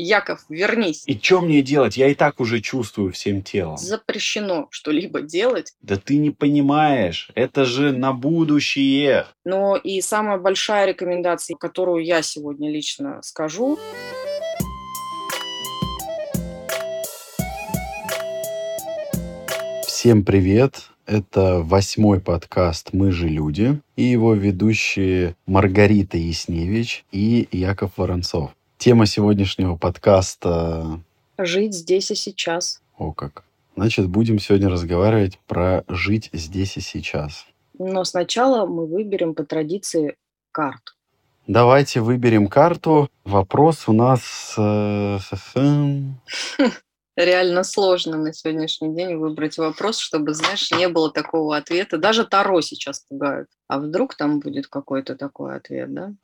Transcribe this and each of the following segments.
Яков, вернись. И что мне делать? Я и так уже чувствую всем телом. Запрещено что-либо делать. Да ты не понимаешь, это же на будущее. Но и самая большая рекомендация, которую я сегодня лично скажу, Всем привет! Это восьмой подкаст «Мы же люди» и его ведущие Маргарита Ясневич и Яков Воронцов. Тема сегодняшнего подкаста... Жить здесь и сейчас. О как. Значит, будем сегодня разговаривать про жить здесь и сейчас. Но сначала мы выберем по традиции карту. Давайте выберем карту. Вопрос у нас... Э, реально сложно на сегодняшний день выбрать вопрос, чтобы, знаешь, не было такого ответа. Даже Таро сейчас пугают. А вдруг там будет какой-то такой ответ, да?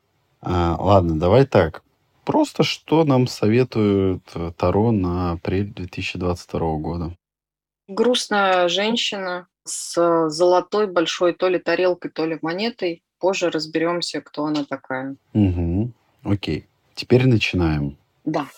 А, ладно, давай так. Просто что нам советует Таро на апрель 2022 года? Грустная женщина с золотой большой то ли тарелкой, то ли монетой. Позже разберемся, кто она такая. Угу. Окей. Теперь начинаем. Да.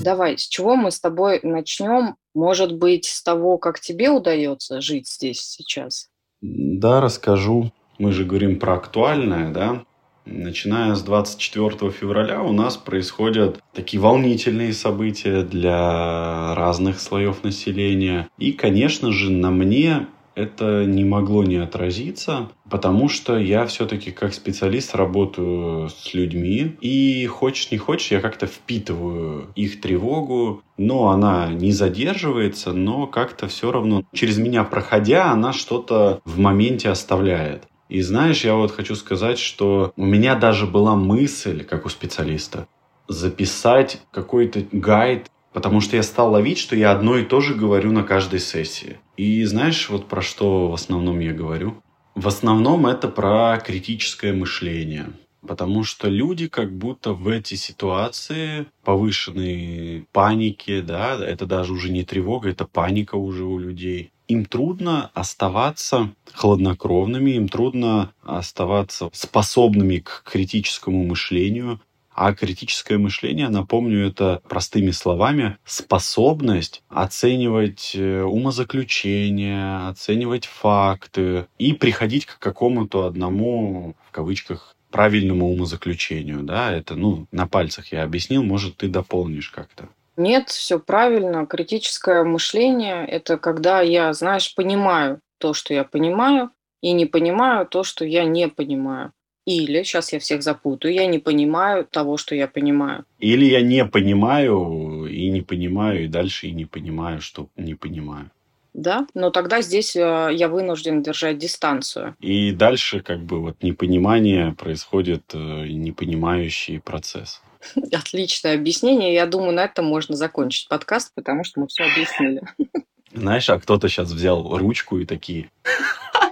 Давай, с чего мы с тобой начнем? Может быть, с того, как тебе удается жить здесь сейчас? Да, расскажу. Мы же говорим про актуальное, да? Начиная с 24 февраля у нас происходят такие волнительные события для разных слоев населения. И, конечно же, на мне это не могло не отразиться, потому что я все-таки как специалист работаю с людьми, и хочешь не хочешь, я как-то впитываю их тревогу, но она не задерживается, но как-то все равно через меня проходя, она что-то в моменте оставляет. И знаешь, я вот хочу сказать, что у меня даже была мысль, как у специалиста, записать какой-то гайд Потому что я стал ловить, что я одно и то же говорю на каждой сессии. И знаешь, вот про что в основном я говорю? В основном это про критическое мышление. Потому что люди как будто в эти ситуации повышенной паники, да, это даже уже не тревога, это паника уже у людей. Им трудно оставаться хладнокровными, им трудно оставаться способными к критическому мышлению, а критическое мышление, напомню, это простыми словами способность оценивать э, умозаключения, оценивать факты и приходить к какому-то одному, в кавычках, правильному умозаключению. Да? Это, ну, на пальцах я объяснил, может, ты дополнишь как-то. Нет, все правильно. Критическое мышление – это когда я, знаешь, понимаю то, что я понимаю, и не понимаю то, что я не понимаю. Или, сейчас я всех запутаю, я не понимаю того, что я понимаю. Или я не понимаю и не понимаю, и дальше и не понимаю, что не понимаю. Да, но тогда здесь э, я вынужден держать дистанцию. И дальше как бы вот непонимание происходит, э, непонимающий процесс. Отличное объяснение. Я думаю, на этом можно закончить подкаст, потому что мы все объяснили. Знаешь, а кто-то сейчас взял ручку и такие...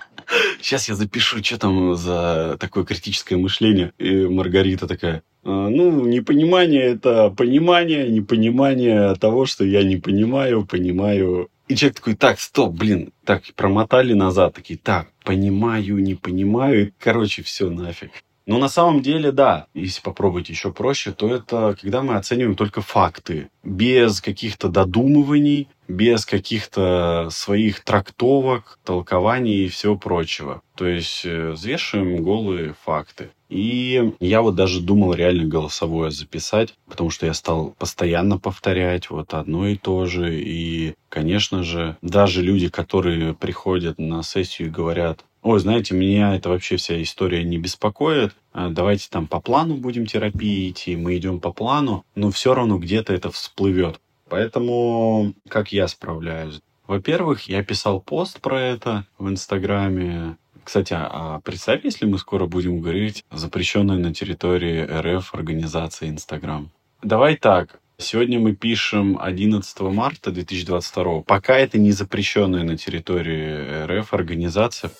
Сейчас я запишу, что там за такое критическое мышление. И Маргарита такая, «А, ну, непонимание – это понимание, непонимание того, что я не понимаю, понимаю. И человек такой, так, стоп, блин, так, промотали назад, такие, так, понимаю, не понимаю, короче, все нафиг. Но на самом деле, да, если попробовать еще проще, то это когда мы оцениваем только факты, без каких-то додумываний, без каких-то своих трактовок, толкований и всего прочего. То есть э, взвешиваем голые факты. И я вот даже думал реально голосовое записать, потому что я стал постоянно повторять вот одно и то же. И, конечно же, даже люди, которые приходят на сессию и говорят, ой, знаете, меня это вообще вся история не беспокоит, а давайте там по плану будем терапии идти, мы идем по плану, но все равно где-то это всплывет. Поэтому как я справляюсь? Во-первых, я писал пост про это в Инстаграме. Кстати, а представь, если мы скоро будем говорить запрещенной на территории РФ организации Инстаграм. Давай так, Сегодня мы пишем 11 марта 2022. Пока это не запрещенная на территории РФ организация.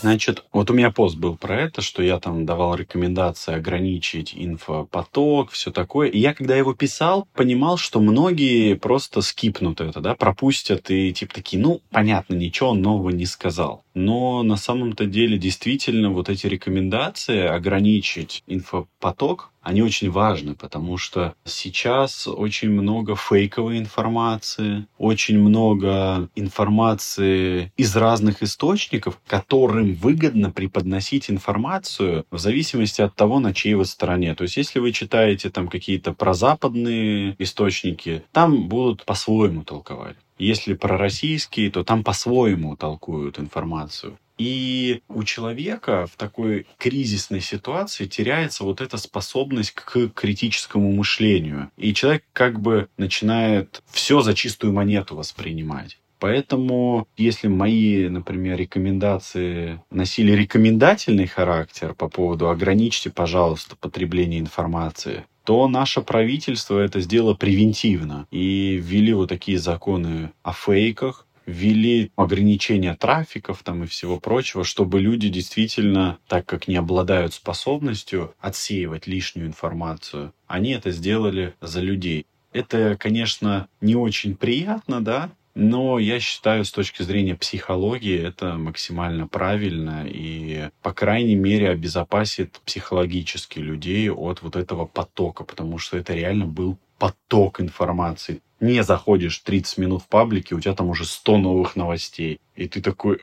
Значит, вот у меня пост был про это, что я там давал рекомендации ограничить инфопоток, все такое. И я, когда его писал, понимал, что многие просто скипнут это, да, пропустят и типа такие, ну, понятно, ничего нового не сказал. Но на самом-то деле действительно вот эти рекомендации ограничить инфопоток, они очень важны, потому что сейчас очень много фейковой информации, очень много информации из разных источников, которым выгодно преподносить информацию в зависимости от того, на чьей вы стороне. То есть, если вы читаете там какие-то прозападные источники, там будут по-своему толковать. Если пророссийские, то там по-своему толкуют информацию. И у человека в такой кризисной ситуации теряется вот эта способность к критическому мышлению. И человек как бы начинает все за чистую монету воспринимать. Поэтому, если мои, например, рекомендации носили рекомендательный характер по поводу ограничьте, пожалуйста, потребление информации, то наше правительство это сделало превентивно и ввели вот такие законы о фейках, ввели ограничения трафиков там и всего прочего, чтобы люди действительно, так как не обладают способностью отсеивать лишнюю информацию, они это сделали за людей. Это, конечно, не очень приятно, да, но я считаю, с точки зрения психологии, это максимально правильно и, по крайней мере, обезопасит психологически людей от вот этого потока, потому что это реально был поток информации не заходишь 30 минут в паблике, у тебя там уже 100 новых новостей. И ты такой,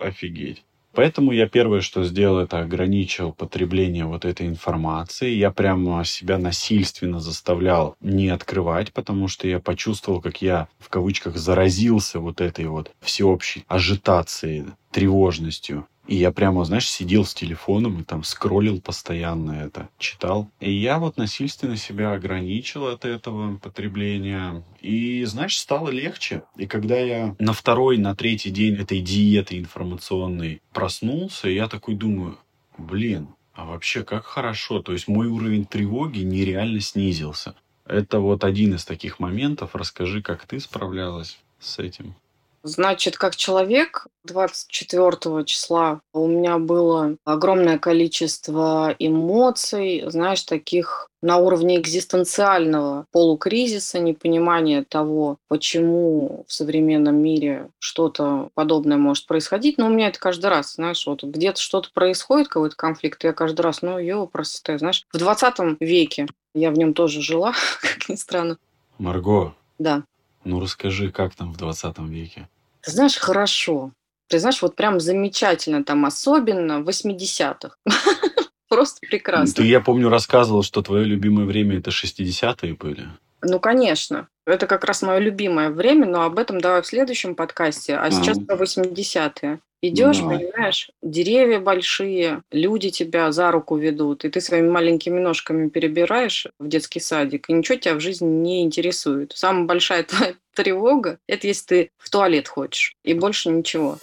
офигеть. Поэтому я первое, что сделал, это ограничил потребление вот этой информации. Я прямо себя насильственно заставлял не открывать, потому что я почувствовал, как я в кавычках заразился вот этой вот всеобщей ажитацией, тревожностью. И я прямо, знаешь, сидел с телефоном и там скроллил постоянно это, читал. И я вот насильственно себя ограничил от этого потребления. И, знаешь, стало легче. И когда я на второй, на третий день этой диеты информационной проснулся, я такой думаю, блин, а вообще как хорошо. То есть мой уровень тревоги нереально снизился. Это вот один из таких моментов. Расскажи, как ты справлялась с этим. Значит, как человек, 24 числа у меня было огромное количество эмоций, знаешь, таких на уровне экзистенциального полукризиса, непонимания того, почему в современном мире что-то подобное может происходить. Но у меня это каждый раз, знаешь, вот где-то что-то происходит, какой-то конфликт, я каждый раз, ну, его просто, знаешь, в 20 веке я в нем тоже жила, как ни странно. Марго. Да. Ну, расскажи, как там в 20 веке? Ты знаешь, хорошо. Ты знаешь, вот прям замечательно там, особенно в 80-х. Просто прекрасно. Ты, я помню, рассказывал, что твое любимое время это 60-е были. Ну, конечно. Это как раз мое любимое время, но об этом давай в следующем подкасте. А, а. сейчас про 80-е. Идешь, ну, понимаешь, деревья большие, люди тебя за руку ведут, и ты своими маленькими ножками перебираешь в детский садик, и ничего тебя в жизни не интересует. Самая большая твоя тревога – это если ты в туалет хочешь, и больше ничего.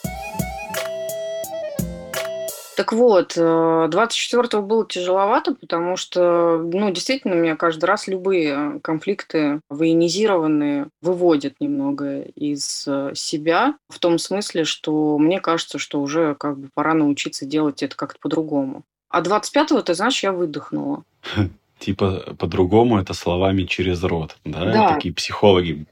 Так вот, 24-го э, было тяжеловато, потому что, ну, действительно, меня каждый раз любые конфликты военизированные выводят немного из э, себя, в том смысле, что мне кажется, что уже как бы пора научиться делать это как-то по-другому. А 25-го, ты знаешь, я выдохнула. Типа по-другому это словами через рот, да? Да. Такие психологи.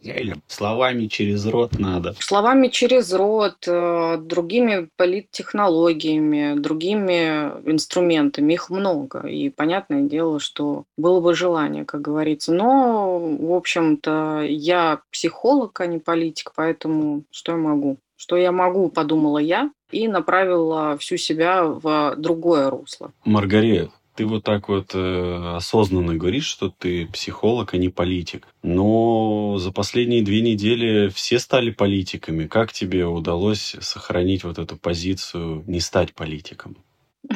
Словами через рот надо. Словами через рот, э, другими политтехнологиями, другими инструментами. Их много. И понятное дело, что было бы желание, как говорится. Но, в общем-то, я психолог, а не политик, поэтому что я могу? Что я могу, подумала я, и направила всю себя в другое русло. Маргарет, ты вот так вот э, осознанно говоришь, что ты психолог, а не политик. Но за последние две недели все стали политиками. Как тебе удалось сохранить вот эту позицию не стать политиком?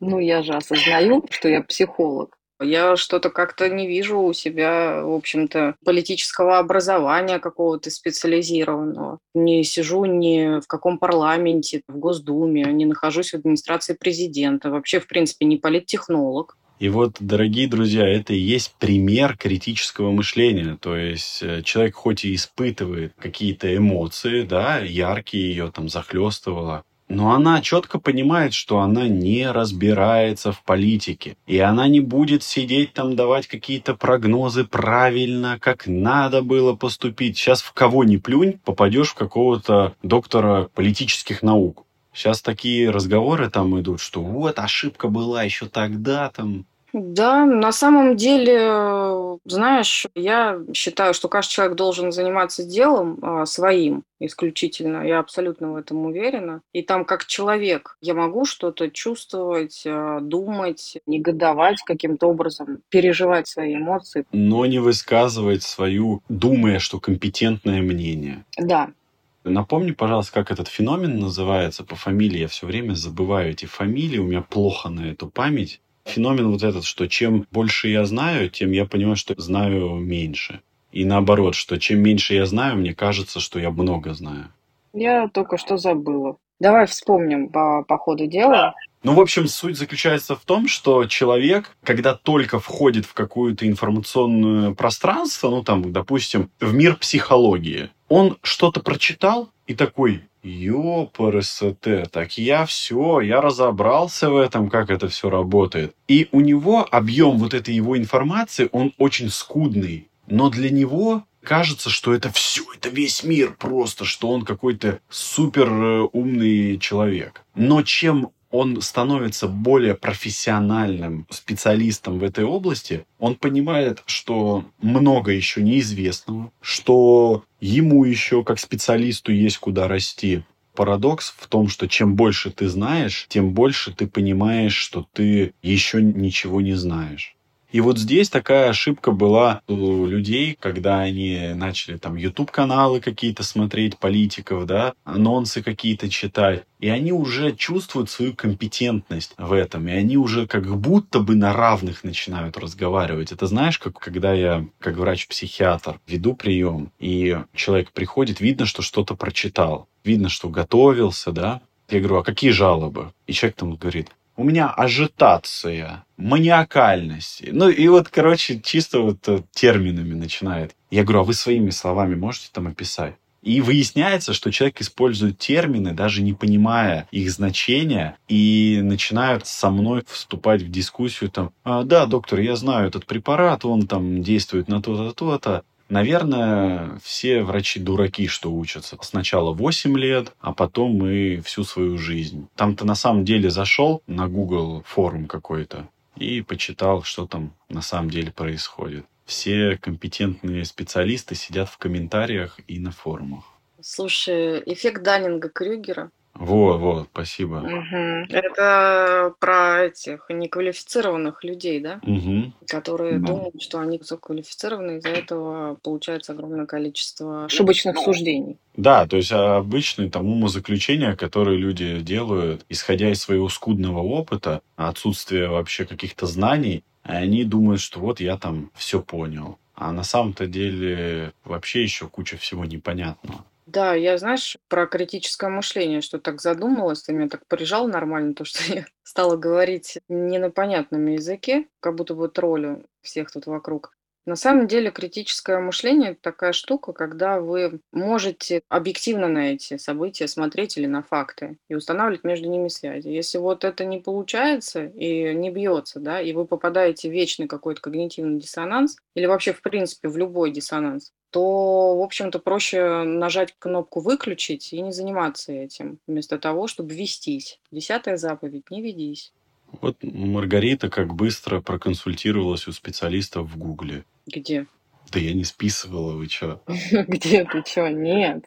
Ну, я же осознаю, что я психолог. Я что-то как-то не вижу у себя, в общем-то, политического образования какого-то специализированного. Не сижу ни в каком парламенте, в Госдуме, не нахожусь в администрации президента. Вообще, в принципе, не политтехнолог. И вот, дорогие друзья, это и есть пример критического мышления. То есть э, человек хоть и испытывает какие-то эмоции, да, яркие ее там захлестывало, но она четко понимает, что она не разбирается в политике. И она не будет сидеть там, давать какие-то прогнозы правильно, как надо было поступить. Сейчас в кого ни плюнь, попадешь в какого-то доктора политических наук. Сейчас такие разговоры там идут, что вот ошибка была еще тогда там. Да, на самом деле, знаешь, я считаю, что каждый человек должен заниматься делом а, своим исключительно. Я абсолютно в этом уверена. И там как человек я могу что-то чувствовать, а, думать, негодовать каким-то образом, переживать свои эмоции. Но не высказывать свою, думая, что компетентное мнение. Да, Напомни, пожалуйста, как этот феномен называется по фамилии. Я все время забываю эти фамилии, у меня плохо на эту память. Феномен вот этот, что чем больше я знаю, тем я понимаю, что знаю меньше. И наоборот, что чем меньше я знаю, мне кажется, что я много знаю. Я только что забыла. Давай вспомним по, по ходу дела. Ну, в общем, суть заключается в том, что человек, когда только входит в какое-то информационное пространство, ну, там, допустим, в мир психологии, он что-то прочитал и такой, Ёпрст, так я все, я разобрался в этом, как это все работает. И у него объем вот этой его информации, он очень скудный. Но для него кажется, что это все, это весь мир просто, что он какой-то супер э, умный человек. Но чем он становится более профессиональным специалистом в этой области, он понимает, что много еще неизвестного, что ему еще как специалисту есть куда расти. Парадокс в том, что чем больше ты знаешь, тем больше ты понимаешь, что ты еще ничего не знаешь. И вот здесь такая ошибка была у людей, когда они начали там YouTube-каналы какие-то смотреть, политиков, да, анонсы какие-то читать. И они уже чувствуют свою компетентность в этом. И они уже как будто бы на равных начинают разговаривать. Это знаешь, как когда я, как врач-психиатр, веду прием, и человек приходит, видно, что что-то прочитал. Видно, что готовился, да. Я говорю, а какие жалобы? И человек там говорит, у меня ажитация, маниакальность. Ну и вот, короче, чисто вот э, терминами начинает. Я говорю, а вы своими словами можете там описать? И выясняется, что человек использует термины, даже не понимая их значения, и начинают со мной вступать в дискуссию там, а, да, доктор, я знаю этот препарат, он там действует на то-то, то-то, Наверное, все врачи дураки, что учатся. Сначала 8 лет, а потом и всю свою жизнь. Там то на самом деле зашел на Google форум какой-то и почитал, что там на самом деле происходит. Все компетентные специалисты сидят в комментариях и на форумах. Слушай, эффект Даннинга-Крюгера вот, вот, спасибо. Мгм. Это про этих неквалифицированных людей, да? Угу. Которые Да. думают, что они высококвалифицированы, из-за этого получается огромное количество ошибочных суждений. Да, то есть а, обычные там умозаключения, которые люди делают, исходя из своего скудного опыта, отсутствия вообще каких-то знаний, они думают, что вот я там все понял. А на самом-то деле вообще еще куча всего непонятного. Да, я, знаешь, про критическое мышление, что так задумалась, ты меня так прижал нормально, то, что я стала говорить не на понятном языке, как будто бы троллю всех тут вокруг. На самом деле критическое мышление– это такая штука, когда вы можете объективно на эти события смотреть или на факты и устанавливать между ними связи. Если вот это не получается и не бьется, да, и вы попадаете в вечный какой-то когнитивный диссонанс или вообще в принципе в любой диссонанс, то, в общем-то, проще нажать кнопку «выключить» и не заниматься этим, вместо того, чтобы вестись. Десятая заповедь– не ведись. Вот Маргарита как быстро проконсультировалась у специалистов в Гугле. Где? Да я не списывала, вы чё? Где ты чё? Нет.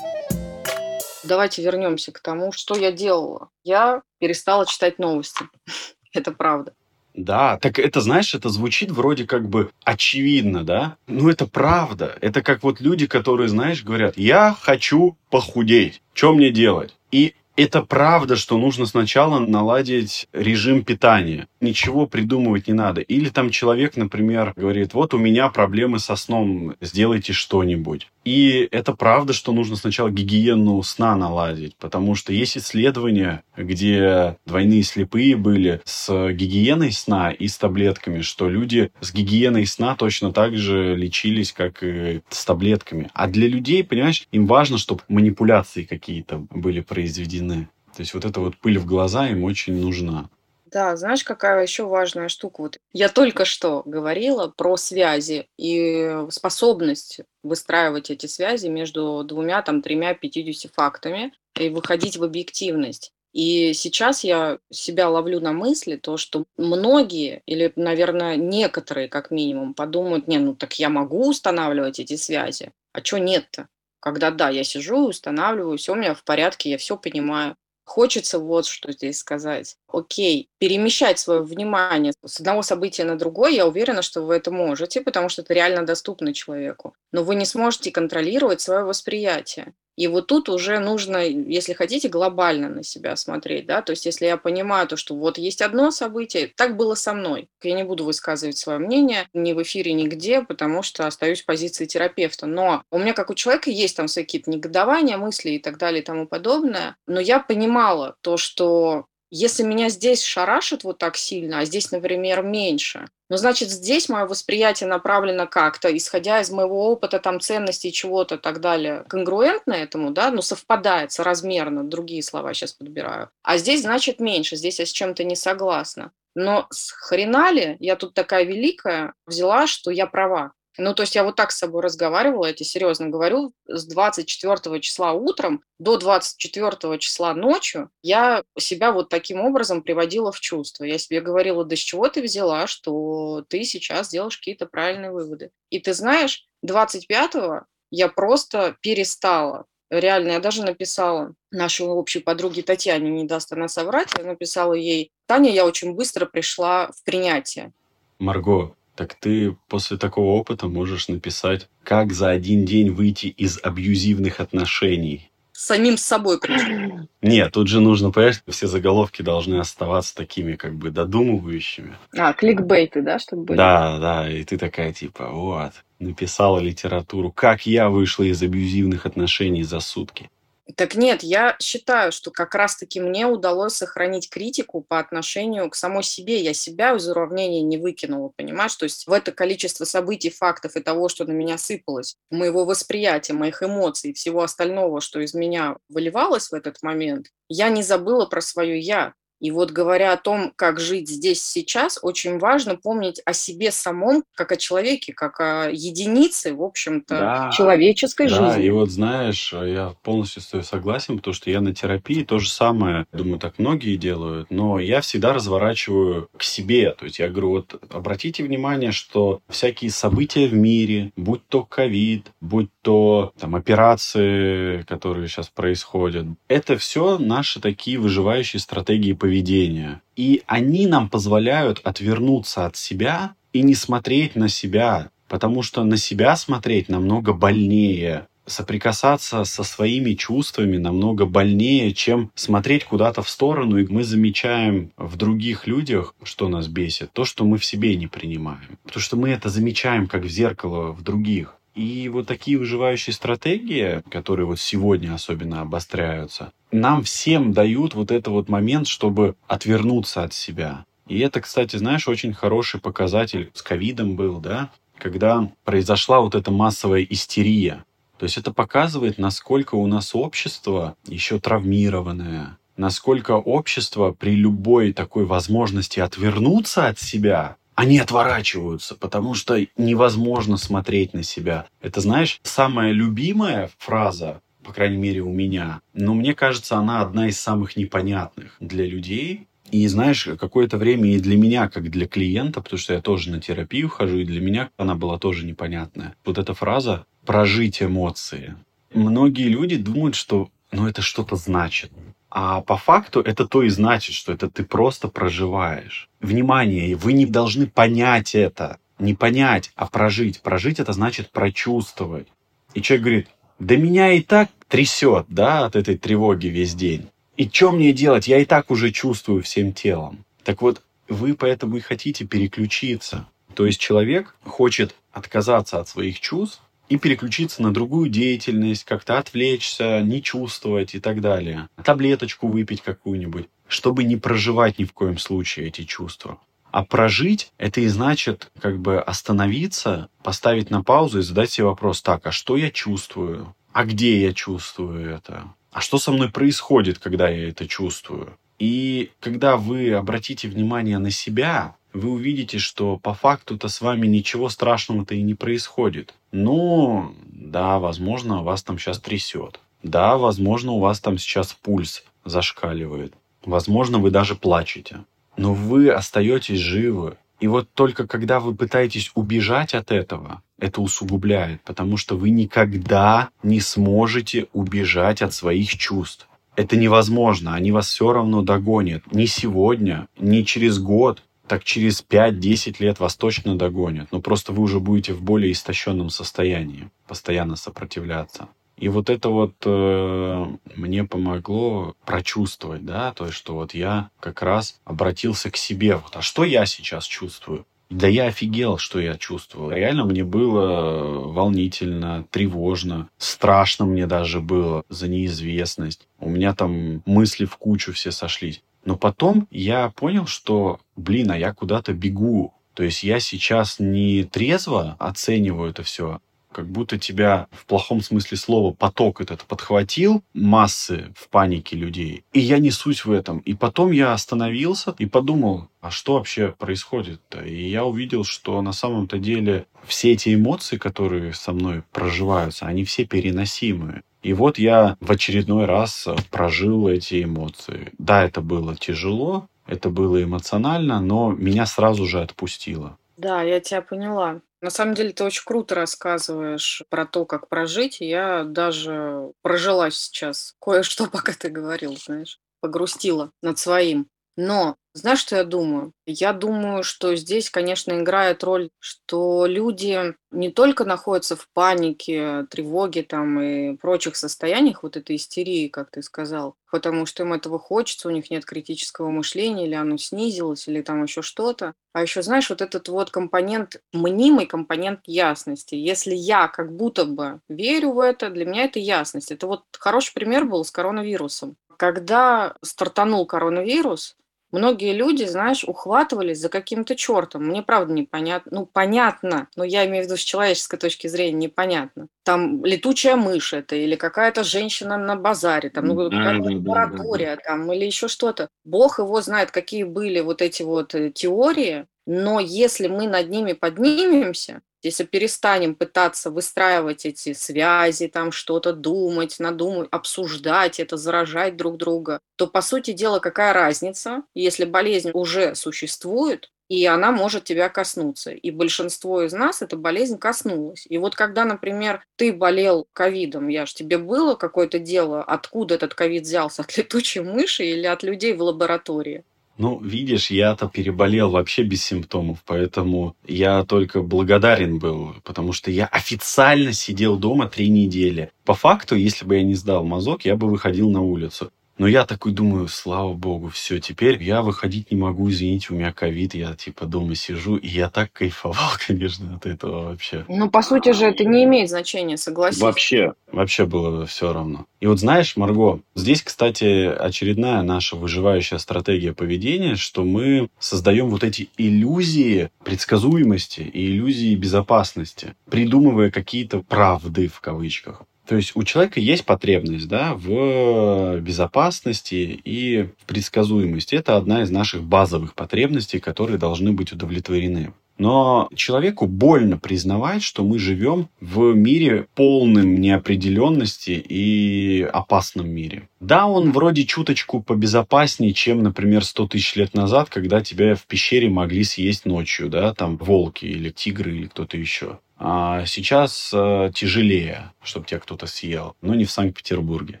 Давайте вернемся к тому, что я делала. Я перестала читать новости. Это правда. Да, так это, знаешь, это звучит вроде как бы очевидно, да? Ну, это правда. Это как вот люди, которые, знаешь, говорят, я хочу похудеть. Что мне делать? И Это правда, что нужно сначала наладить режим питания. Ничего придумывать не надо. Или там человек, например, говорит, вот у меня проблемы со сном, сделайте что-нибудь. И это правда, что нужно сначала гигиену сна наладить, потому что есть исследования, где двойные слепые были с гигиеной сна и с таблетками, что люди с гигиеной сна точно так же лечились, как и с таблетками. А для людей, понимаешь, им важно, чтобы манипуляции какие-то были произведены. То есть вот эта вот пыль в глаза им очень нужна. Да, знаешь, какая еще важная штука? Вот я только что говорила про связи и способность выстраивать эти связи между двумя, там, тремя, пятьюдесятью фактами и выходить в объективность. И сейчас я себя ловлю на мысли, то, что многие, или, наверное, некоторые, как минимум, подумают, не, ну так я могу устанавливать эти связи, а что нет-то? Когда да, я сижу, устанавливаю, все у меня в порядке, я все понимаю. Хочется вот что здесь сказать. Окей, перемещать свое внимание с одного события на другое, я уверена, что вы это можете, потому что это реально доступно человеку. Но вы не сможете контролировать свое восприятие. И вот тут уже нужно, если хотите, глобально на себя смотреть, да, то есть если я понимаю то, что вот есть одно событие, так было со мной, я не буду высказывать свое мнение ни в эфире, нигде, потому что остаюсь в позиции терапевта, но у меня, как у человека, есть там какие-то негодования, мысли и так далее и тому подобное, но я понимала то, что если меня здесь шарашит вот так сильно, а здесь, например, меньше, ну, значит, здесь мое восприятие направлено как-то, исходя из моего опыта, там, ценностей, чего-то и так далее, конгруентно этому, да, ну, совпадает соразмерно, другие слова сейчас подбираю. А здесь, значит, меньше, здесь я с чем-то не согласна. Но с хрена ли я тут такая великая взяла, что я права? Ну, то есть я вот так с собой разговаривала, я тебе серьезно говорю, с 24 числа утром до 24 числа ночью я себя вот таким образом приводила в чувство. Я себе говорила, да с чего ты взяла, что ты сейчас делаешь какие-то правильные выводы. И ты знаешь, 25-го я просто перестала. Реально, я даже написала нашей общей подруге Татьяне, не даст она соврать, я написала ей, Таня, я очень быстро пришла в принятие. Марго, так ты после такого опыта можешь написать, как за один день выйти из абьюзивных отношений. С самим собой причем. Нет, тут же нужно, понимаешь, все заголовки должны оставаться такими, как бы, додумывающими. А, кликбейты, да, чтобы были? Да, да, и ты такая, типа, вот, написала литературу, как я вышла из абьюзивных отношений за сутки. Так нет, я считаю, что как раз-таки мне удалось сохранить критику по отношению к самой себе. Я себя из уравнения не выкинула, понимаешь? То есть в это количество событий, фактов и того, что на меня сыпалось, моего восприятия, моих эмоций и всего остального, что из меня выливалось в этот момент, я не забыла про свое «я». И вот говоря о том, как жить здесь сейчас, очень важно помнить о себе самом, как о человеке, как о единице, в общем-то, да, человеческой да, жизни. И вот знаешь, я полностью с тобой согласен, потому что я на терапии то же самое, думаю, так многие делают, но я всегда разворачиваю к себе. То есть я говорю, вот обратите внимание, что всякие события в мире, будь то ковид, будь то там операции, которые сейчас происходят, это все наши такие выживающие стратегии поведения поведения. И они нам позволяют отвернуться от себя и не смотреть на себя, потому что на себя смотреть намного больнее, соприкасаться со своими чувствами намного больнее, чем смотреть куда-то в сторону, и мы замечаем в других людях, что нас бесит, то, что мы в себе не принимаем. Потому что мы это замечаем как в зеркало в других. И вот такие выживающие стратегии, которые вот сегодня особенно обостряются, нам всем дают вот этот вот момент, чтобы отвернуться от себя. И это, кстати, знаешь, очень хороший показатель с ковидом был, да, когда произошла вот эта массовая истерия. То есть это показывает, насколько у нас общество еще травмированное, насколько общество при любой такой возможности отвернуться от себя они отворачиваются, потому что невозможно смотреть на себя. Это, знаешь, самая любимая фраза, по крайней мере, у меня, но мне кажется, она одна из самых непонятных для людей. И знаешь, какое-то время и для меня, как для клиента, потому что я тоже на терапию хожу, и для меня она была тоже непонятная. Вот эта фраза «прожить эмоции». Многие люди думают, что ну, это что-то значит. А по факту это то и значит, что это ты просто проживаешь. Внимание, вы не должны понять это. Не понять, а прожить. Прожить это значит прочувствовать. И человек говорит, да меня и так трясет, да, от этой тревоги весь день. И что мне делать? Я и так уже чувствую всем телом. Так вот, вы поэтому и хотите переключиться. То есть человек хочет отказаться от своих чувств и переключиться на другую деятельность, как-то отвлечься, не чувствовать и так далее. Таблеточку выпить какую-нибудь, чтобы не проживать ни в коем случае эти чувства. А прожить – это и значит как бы остановиться, поставить на паузу и задать себе вопрос, так, а что я чувствую? А где я чувствую это? А что со мной происходит, когда я это чувствую? И когда вы обратите внимание на себя, вы увидите, что по факту-то с вами ничего страшного-то и не происходит. Ну, да, возможно, вас там сейчас трясет. Да, возможно, у вас там сейчас пульс зашкаливает. Возможно, вы даже плачете но вы остаетесь живы. И вот только когда вы пытаетесь убежать от этого, это усугубляет, потому что вы никогда не сможете убежать от своих чувств. Это невозможно, они вас все равно догонят. Не сегодня, не через год, так через 5-10 лет вас точно догонят. Но просто вы уже будете в более истощенном состоянии, постоянно сопротивляться. И вот это вот э, мне помогло прочувствовать, да, то есть, что вот я как раз обратился к себе. Вот, а что я сейчас чувствую? Да я офигел, что я чувствовал. Реально мне было волнительно, тревожно, страшно мне даже было за неизвестность. У меня там мысли в кучу все сошлись. Но потом я понял, что, блин, а я куда-то бегу. То есть я сейчас не трезво оцениваю это все, как будто тебя в плохом смысле слова поток этот подхватил, массы в панике людей, и я несусь в этом. И потом я остановился и подумал, а что вообще происходит-то? И я увидел, что на самом-то деле все эти эмоции, которые со мной проживаются, они все переносимые. И вот я в очередной раз прожил эти эмоции. Да, это было тяжело, это было эмоционально, но меня сразу же отпустило. Да, я тебя поняла. На самом деле ты очень круто рассказываешь про то, как прожить. Я даже прожила сейчас кое-что, пока ты говорил, знаешь, погрустила над своим. Но знаешь, что я думаю? Я думаю, что здесь, конечно, играет роль, что люди не только находятся в панике, тревоге там и прочих состояниях, вот этой истерии, как ты сказал, потому что им этого хочется, у них нет критического мышления, или оно снизилось, или там еще что-то. А еще, знаешь, вот этот вот компонент, мнимый компонент ясности. Если я как будто бы верю в это, для меня это ясность. Это вот хороший пример был с коронавирусом. Когда стартанул коронавирус, Многие люди, знаешь, ухватывались за каким-то чертом. Мне правда непонятно. Ну, понятно, но я имею в виду с человеческой точки зрения непонятно. Там летучая мышь это, или какая-то женщина на базаре, там, ну, какая-то лаборатория, там, или еще что-то. Бог его знает, какие были вот эти вот э, теории, но если мы над ними поднимемся, если перестанем пытаться выстраивать эти связи, там что-то думать, надумать, обсуждать это, заражать друг друга, то, по сути дела, какая разница, если болезнь уже существует, и она может тебя коснуться. И большинство из нас эта болезнь коснулась. И вот когда, например, ты болел ковидом, я ж тебе было какое-то дело, откуда этот ковид взялся, от летучей мыши или от людей в лаборатории? Ну, видишь, я-то переболел вообще без симптомов, поэтому я только благодарен был, потому что я официально сидел дома три недели. По факту, если бы я не сдал мазок, я бы выходил на улицу. Но я такой думаю, слава богу, все, теперь я выходить не могу, извините, у меня ковид, я типа дома сижу, и я так кайфовал, конечно, от этого вообще. Ну, по сути же, это не имеет значения, согласись. Вообще, вообще было все равно. И вот знаешь, Марго, здесь, кстати, очередная наша выживающая стратегия поведения, что мы создаем вот эти иллюзии предсказуемости и иллюзии безопасности, придумывая какие-то правды в кавычках. То есть у человека есть потребность да, в безопасности и в предсказуемости. Это одна из наших базовых потребностей, которые должны быть удовлетворены. Но человеку больно признавать, что мы живем в мире полным неопределенности и опасном мире. Да, он вроде чуточку побезопаснее, чем, например, 100 тысяч лет назад, когда тебя в пещере могли съесть ночью, да, там волки или тигры или кто-то еще. А сейчас э, тяжелее, чтобы тебя кто-то съел, но не в Санкт-Петербурге.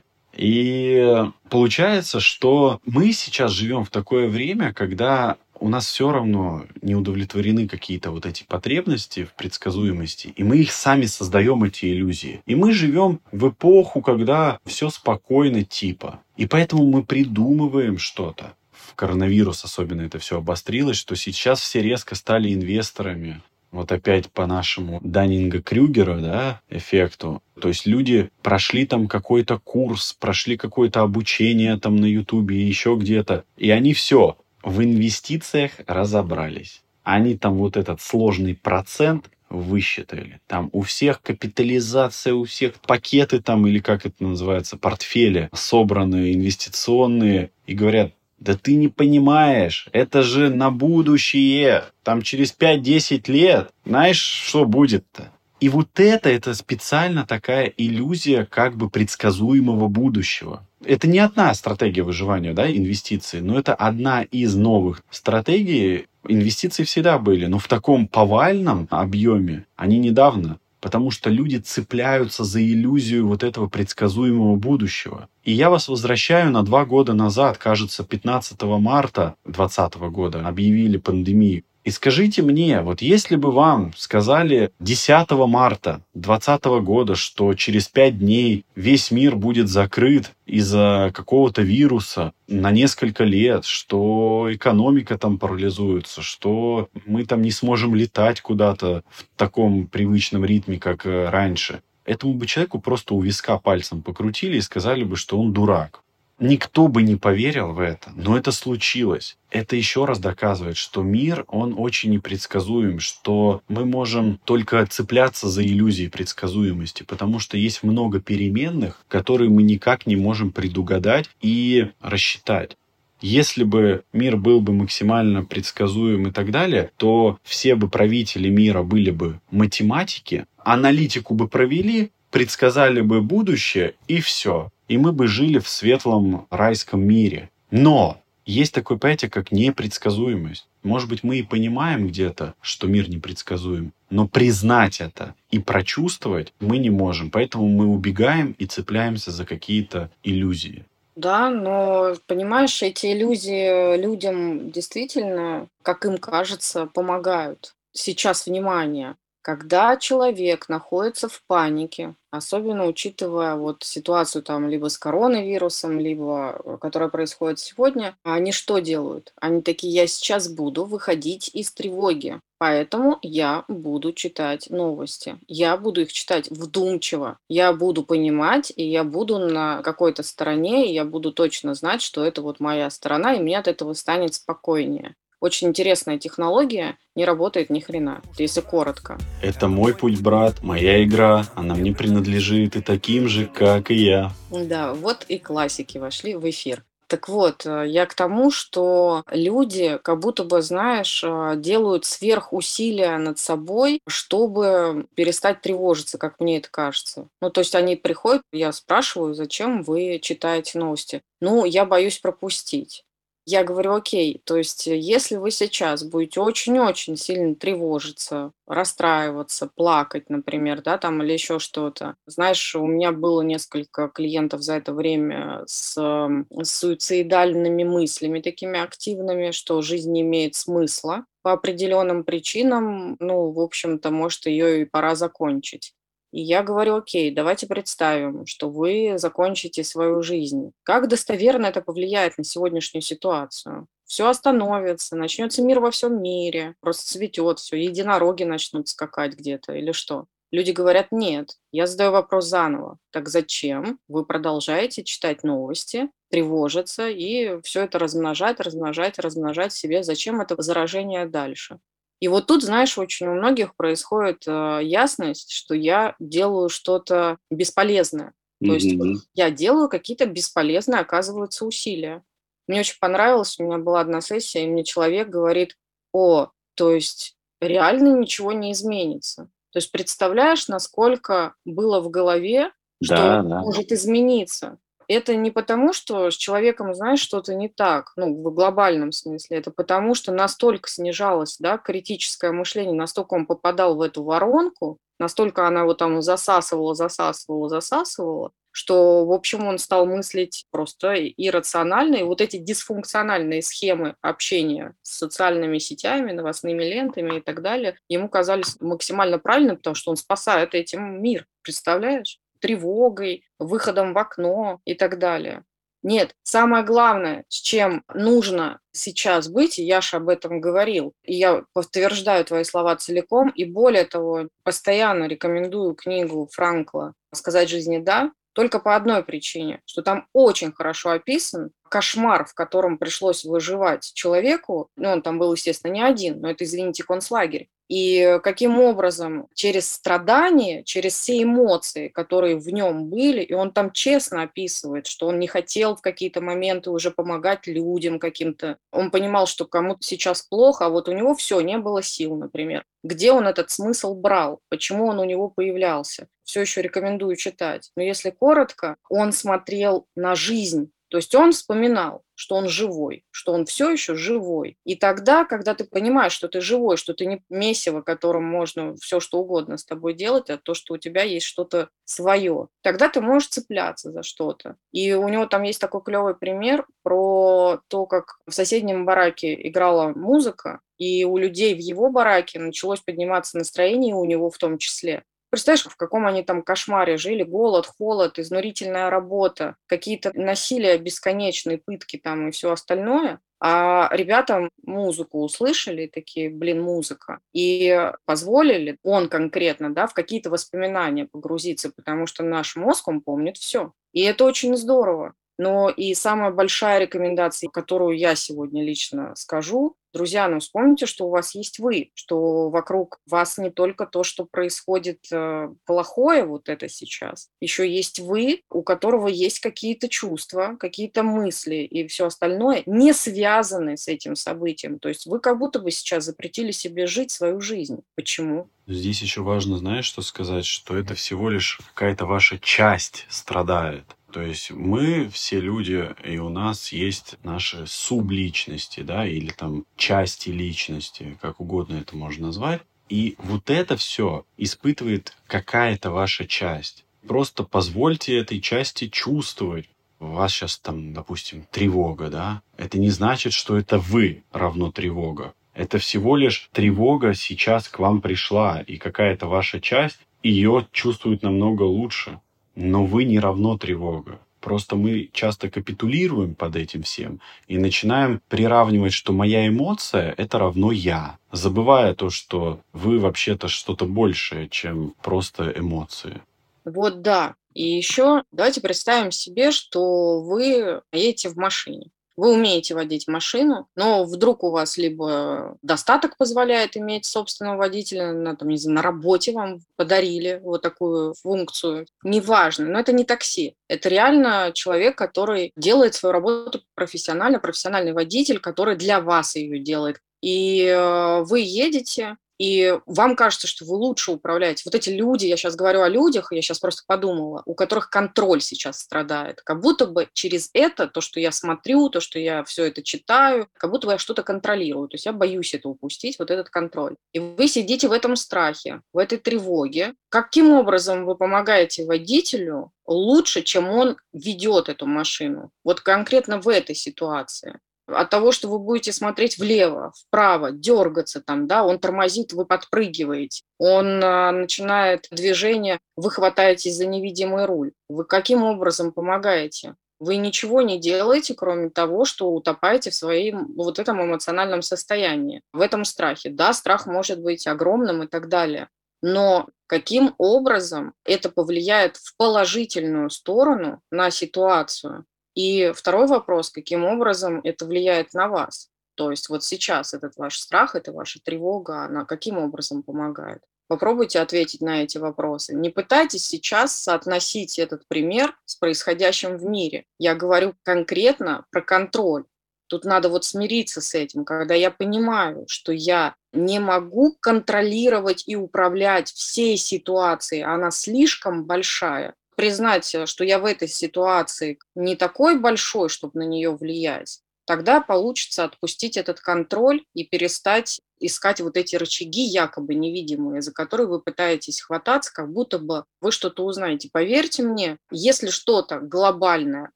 И получается, что мы сейчас живем в такое время, когда у нас все равно не удовлетворены какие-то вот эти потребности в предсказуемости, и мы их сами создаем, эти иллюзии. И мы живем в эпоху, когда все спокойно типа. И поэтому мы придумываем что-то. В коронавирус особенно это все обострилось, что сейчас все резко стали инвесторами, вот опять по нашему Даннинга-Крюгера, да, эффекту. То есть люди прошли там какой-то курс, прошли какое-то обучение там на Ютубе и еще где-то, и они все в инвестициях разобрались. Они там вот этот сложный процент высчитали. Там у всех капитализация, у всех пакеты там, или как это называется, портфели собранные, инвестиционные. И говорят, да ты не понимаешь, это же на будущее. Там через 5-10 лет. Знаешь, что будет-то? И вот это, это специально такая иллюзия как бы предсказуемого будущего. Это не одна стратегия выживания, да, инвестиции, но это одна из новых стратегий. Инвестиции всегда были, но в таком повальном объеме они недавно потому что люди цепляются за иллюзию вот этого предсказуемого будущего. И я вас возвращаю на два года назад, кажется, 15 марта 2020 года объявили пандемию. И скажите мне, вот если бы вам сказали 10 марта 2020 года, что через пять дней весь мир будет закрыт из-за какого-то вируса на несколько лет, что экономика там парализуется, что мы там не сможем летать куда-то в таком привычном ритме, как э, раньше, этому бы человеку просто у виска пальцем покрутили и сказали бы, что он дурак. Никто бы не поверил в это, но это случилось. Это еще раз доказывает, что мир, он очень непредсказуем, что мы можем только цепляться за иллюзии предсказуемости, потому что есть много переменных, которые мы никак не можем предугадать и рассчитать. Если бы мир был бы максимально предсказуем и так далее, то все бы правители мира были бы математики, аналитику бы провели, предсказали бы будущее и все и мы бы жили в светлом райском мире. Но есть такое понятие, как непредсказуемость. Может быть, мы и понимаем где-то, что мир непредсказуем, но признать это и прочувствовать мы не можем. Поэтому мы убегаем и цепляемся за какие-то иллюзии. Да, но понимаешь, эти иллюзии людям действительно, как им кажется, помогают. Сейчас внимание. Когда человек находится в панике, особенно учитывая вот ситуацию там либо с коронавирусом, либо э, которая происходит сегодня, они что делают? Они такие, я сейчас буду выходить из тревоги, поэтому я буду читать новости. Я буду их читать вдумчиво, я буду понимать, и я буду на какой-то стороне, и я буду точно знать, что это вот моя сторона, и мне от этого станет спокойнее очень интересная технология, не работает ни хрена, если коротко. Это мой путь, брат, моя игра, она мне принадлежит и таким же, как и я. Да, вот и классики вошли в эфир. Так вот, э, я к тому, что люди как будто бы, знаешь, э, делают сверхусилия над собой, чтобы перестать тревожиться, как мне это кажется. Ну, то есть они приходят, я спрашиваю, зачем вы читаете новости? Ну, я боюсь пропустить. Я говорю, окей, то есть э, если вы сейчас будете очень-очень сильно тревожиться, расстраиваться, плакать, например, да, там или еще что-то. Знаешь, у меня было несколько клиентов за это время с, с суицидальными мыслями такими активными, что жизнь не имеет смысла по определенным причинам, ну, в общем-то, может, ее и пора закончить. И я говорю, окей, давайте представим, что вы закончите свою жизнь. Как достоверно это повлияет на сегодняшнюю ситуацию? Все остановится, начнется мир во всем мире, просто цветет все, единороги начнут скакать где-то или что? Люди говорят, нет. Я задаю вопрос заново. Так зачем вы продолжаете читать новости, тревожиться и все это размножать, размножать, размножать себе? Зачем это заражение дальше? И вот тут, знаешь, очень у многих происходит э, ясность, что я делаю что-то бесполезное. То mm-hmm. есть вот, я делаю какие-то бесполезные, оказываются, усилия. Мне очень понравилось, у меня была одна сессия, и мне человек говорит, о, то есть реально ничего не изменится. То есть представляешь, насколько было в голове, что да, да. может измениться. Это не потому, что с человеком, знаешь, что-то не так, ну, в глобальном смысле. Это потому, что настолько снижалось, да, критическое мышление, настолько он попадал в эту воронку, Настолько она его там засасывала, засасывала, засасывала, что, в общем, он стал мыслить просто иррационально. И вот эти дисфункциональные схемы общения с социальными сетями, новостными лентами и так далее, ему казались максимально правильными, потому что он спасает этим мир. Представляешь? Тревогой, выходом в окно и так далее. Нет, самое главное, с чем нужно сейчас быть, и Яша об этом говорил, и я подтверждаю твои слова целиком, и более того, постоянно рекомендую книгу Франкла «Сказать жизни да», только по одной причине, что там очень хорошо описан кошмар, в котором пришлось выживать человеку. Ну, он там был, естественно, не один, но это, извините, концлагерь. И каким образом через страдания, через все эмоции, которые в нем были, и он там честно описывает, что он не хотел в какие-то моменты уже помогать людям каким-то. Он понимал, что кому-то сейчас плохо, а вот у него все, не было сил, например. Где он этот смысл брал? Почему он у него появлялся? Все еще рекомендую читать. Но если коротко, он смотрел на жизнь то есть он вспоминал, что он живой, что он все еще живой. И тогда, когда ты понимаешь, что ты живой, что ты не месиво, которым можно все что угодно с тобой делать, а то, что у тебя есть что-то свое, тогда ты можешь цепляться за что-то. И у него там есть такой клевый пример про то, как в соседнем бараке играла музыка, и у людей в его бараке началось подниматься настроение, у него в том числе. Представляешь, в каком они там кошмаре жили, голод, холод, изнурительная работа, какие-то насилия бесконечные, пытки там и все остальное. А ребята музыку услышали, такие, блин, музыка, и позволили, он конкретно, да, в какие-то воспоминания погрузиться, потому что наш мозг, он помнит все. И это очень здорово. Но и самая большая рекомендация, которую я сегодня лично скажу, друзья, ну вспомните, что у вас есть вы, что вокруг вас не только то, что происходит э, плохое вот это сейчас, еще есть вы, у которого есть какие-то чувства, какие-то мысли и все остальное, не связанные с этим событием. То есть вы как будто бы сейчас запретили себе жить свою жизнь. Почему? Здесь еще важно, знаешь, что сказать, что это всего лишь какая-то ваша часть страдает. То есть мы все люди, и у нас есть наши субличности, да, или там части личности, как угодно это можно назвать. И вот это все испытывает какая-то ваша часть. Просто позвольте этой части чувствовать. У вас сейчас там, допустим, тревога, да? Это не значит, что это вы равно тревога. Это всего лишь тревога сейчас к вам пришла, и какая-то ваша часть ее чувствует намного лучше. Но вы не равно тревога. Просто мы часто капитулируем под этим всем и начинаем приравнивать, что моя эмоция – это равно я, забывая то, что вы вообще-то что-то большее, чем просто эмоции. Вот да. И еще давайте представим себе, что вы едете в машине вы умеете водить машину, но вдруг у вас либо достаток позволяет иметь собственного водителя, на, там, не знаю, на работе вам подарили вот такую функцию, неважно, но это не такси, это реально человек, который делает свою работу профессионально, профессиональный водитель, который для вас ее делает. И э, вы едете, и вам кажется, что вы лучше управляете. Вот эти люди, я сейчас говорю о людях, я сейчас просто подумала, у которых контроль сейчас страдает. Как будто бы через это, то, что я смотрю, то, что я все это читаю, как будто бы я что-то контролирую. То есть я боюсь это упустить, вот этот контроль. И вы сидите в этом страхе, в этой тревоге. Каким образом вы помогаете водителю лучше, чем он ведет эту машину? Вот конкретно в этой ситуации от того, что вы будете смотреть влево, вправо, дергаться там, да, он тормозит, вы подпрыгиваете, он а, начинает движение, вы хватаетесь за невидимый руль. Вы каким образом помогаете? Вы ничего не делаете, кроме того, что утопаете в своем вот этом эмоциональном состоянии, в этом страхе. Да, страх может быть огромным и так далее. Но каким образом это повлияет в положительную сторону на ситуацию? И второй вопрос, каким образом это влияет на вас? То есть вот сейчас этот ваш страх, это ваша тревога, она каким образом помогает? Попробуйте ответить на эти вопросы. Не пытайтесь сейчас соотносить этот пример с происходящим в мире. Я говорю конкретно про контроль. Тут надо вот смириться с этим, когда я понимаю, что я не могу контролировать и управлять всей ситуацией, она слишком большая, признать, э, что я в этой ситуации не такой большой, чтобы на нее влиять, тогда получится отпустить этот контроль и перестать искать вот эти рычаги якобы невидимые, за которые вы пытаетесь хвататься, как будто бы вы что-то узнаете. Поверьте мне, если что-то глобальное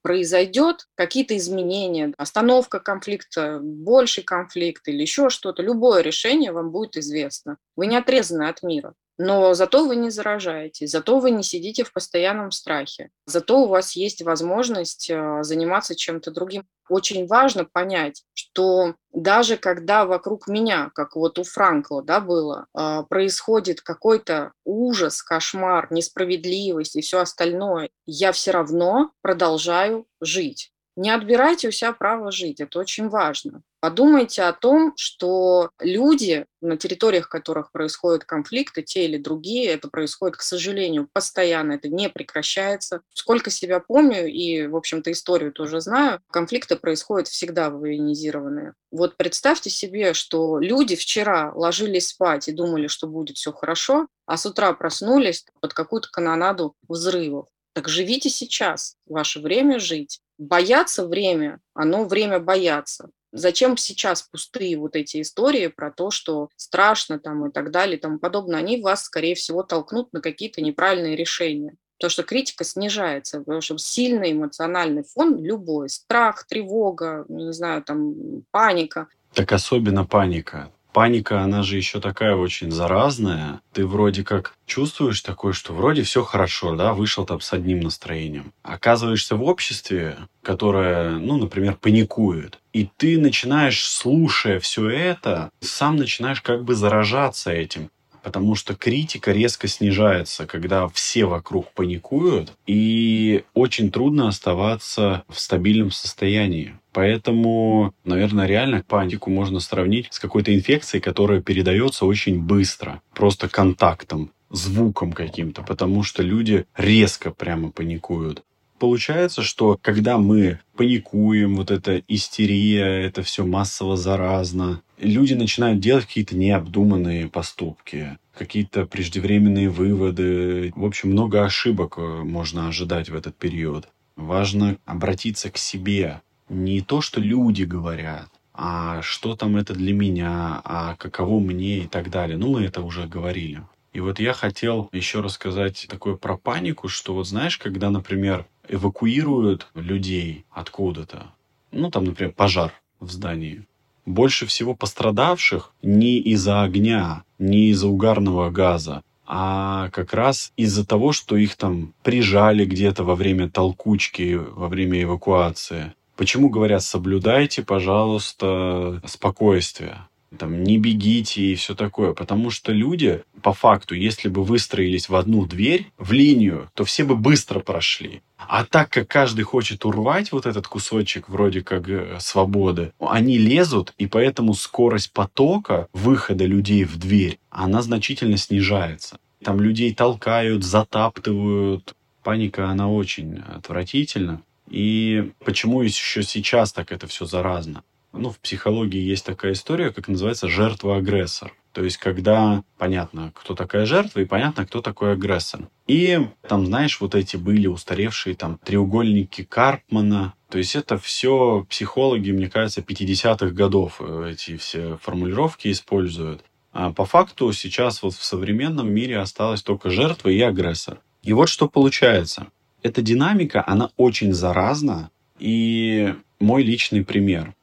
произойдет, какие-то изменения, остановка конфликта, больший конфликт или еще что-то, любое решение вам будет известно. Вы не отрезаны от мира. Но зато вы не заражаетесь, зато вы не сидите в постоянном страхе, зато у вас есть возможность э, заниматься чем-то другим. Очень важно понять, что даже когда вокруг меня, как вот у Франкла да, было, э, происходит какой-то ужас, кошмар, несправедливость и все остальное, я все равно продолжаю жить. Не отбирайте у себя право жить, это очень важно. Подумайте о том, что люди, на территориях которых происходят конфликты, те или другие, это происходит, к сожалению, постоянно, это не прекращается. Сколько себя помню и, в общем-то, историю тоже знаю, конфликты происходят всегда военизированные. Вот представьте себе, что люди вчера ложились спать и думали, что будет все хорошо, а с утра проснулись под какую-то канонаду взрывов. Так живите сейчас, ваше время жить. Бояться время, оно время бояться. Зачем сейчас пустые вот эти истории про то, что страшно там и так далее и тому подобное, они вас, скорее всего, толкнут на какие-то неправильные решения. Потому что критика снижается, потому что сильный эмоциональный фон, любой, страх, тревога, не знаю, там, паника. Так особенно паника паника, она же еще такая очень заразная. Ты вроде как чувствуешь такое, что вроде все хорошо, да, вышел там с одним настроением. Оказываешься в обществе, которое, ну, например, паникует. И ты начинаешь, слушая все это, сам начинаешь как бы заражаться этим потому что критика резко снижается, когда все вокруг паникуют, и очень трудно оставаться в стабильном состоянии. Поэтому, наверное, реально панику можно сравнить с какой-то инфекцией, которая передается очень быстро, просто контактом, звуком каким-то, потому что люди резко прямо паникуют. Получается, что когда мы паникуем, вот эта истерия, это все массово заразно, люди начинают делать какие-то необдуманные поступки, какие-то преждевременные выводы. В общем, много ошибок э, можно ожидать в этот период. Важно обратиться к себе. Не то, что люди говорят, а что там это для меня, а каково мне и так далее. Ну, мы это уже говорили. И вот я хотел еще рассказать такое про панику, что вот знаешь, когда, например, эвакуируют людей откуда-то, ну, там, например, пожар в здании, больше всего пострадавших не из-за огня, не из-за угарного газа, а как раз из-за того, что их там прижали где-то во время толкучки, во время эвакуации. Почему говорят, соблюдайте, пожалуйста, спокойствие? там, не бегите и все такое. Потому что люди, по факту, если бы выстроились в одну дверь, в линию, то все бы быстро прошли. А так как каждый хочет урвать вот этот кусочек вроде как э, свободы, они лезут, и поэтому скорость потока выхода людей в дверь, она значительно снижается. Там людей толкают, затаптывают. Паника, она очень отвратительна. И почему еще сейчас так это все заразно? ну, в психологии есть такая история, как называется жертва-агрессор. То есть, когда понятно, кто такая жертва, и понятно, кто такой агрессор. И там, знаешь, вот эти были устаревшие там треугольники Карпмана. То есть, это все психологи, мне кажется, 50-х годов э, эти все формулировки используют. А по факту сейчас вот в современном мире осталась только жертва и агрессор. И вот что получается. Эта динамика, она очень заразна. И мой личный пример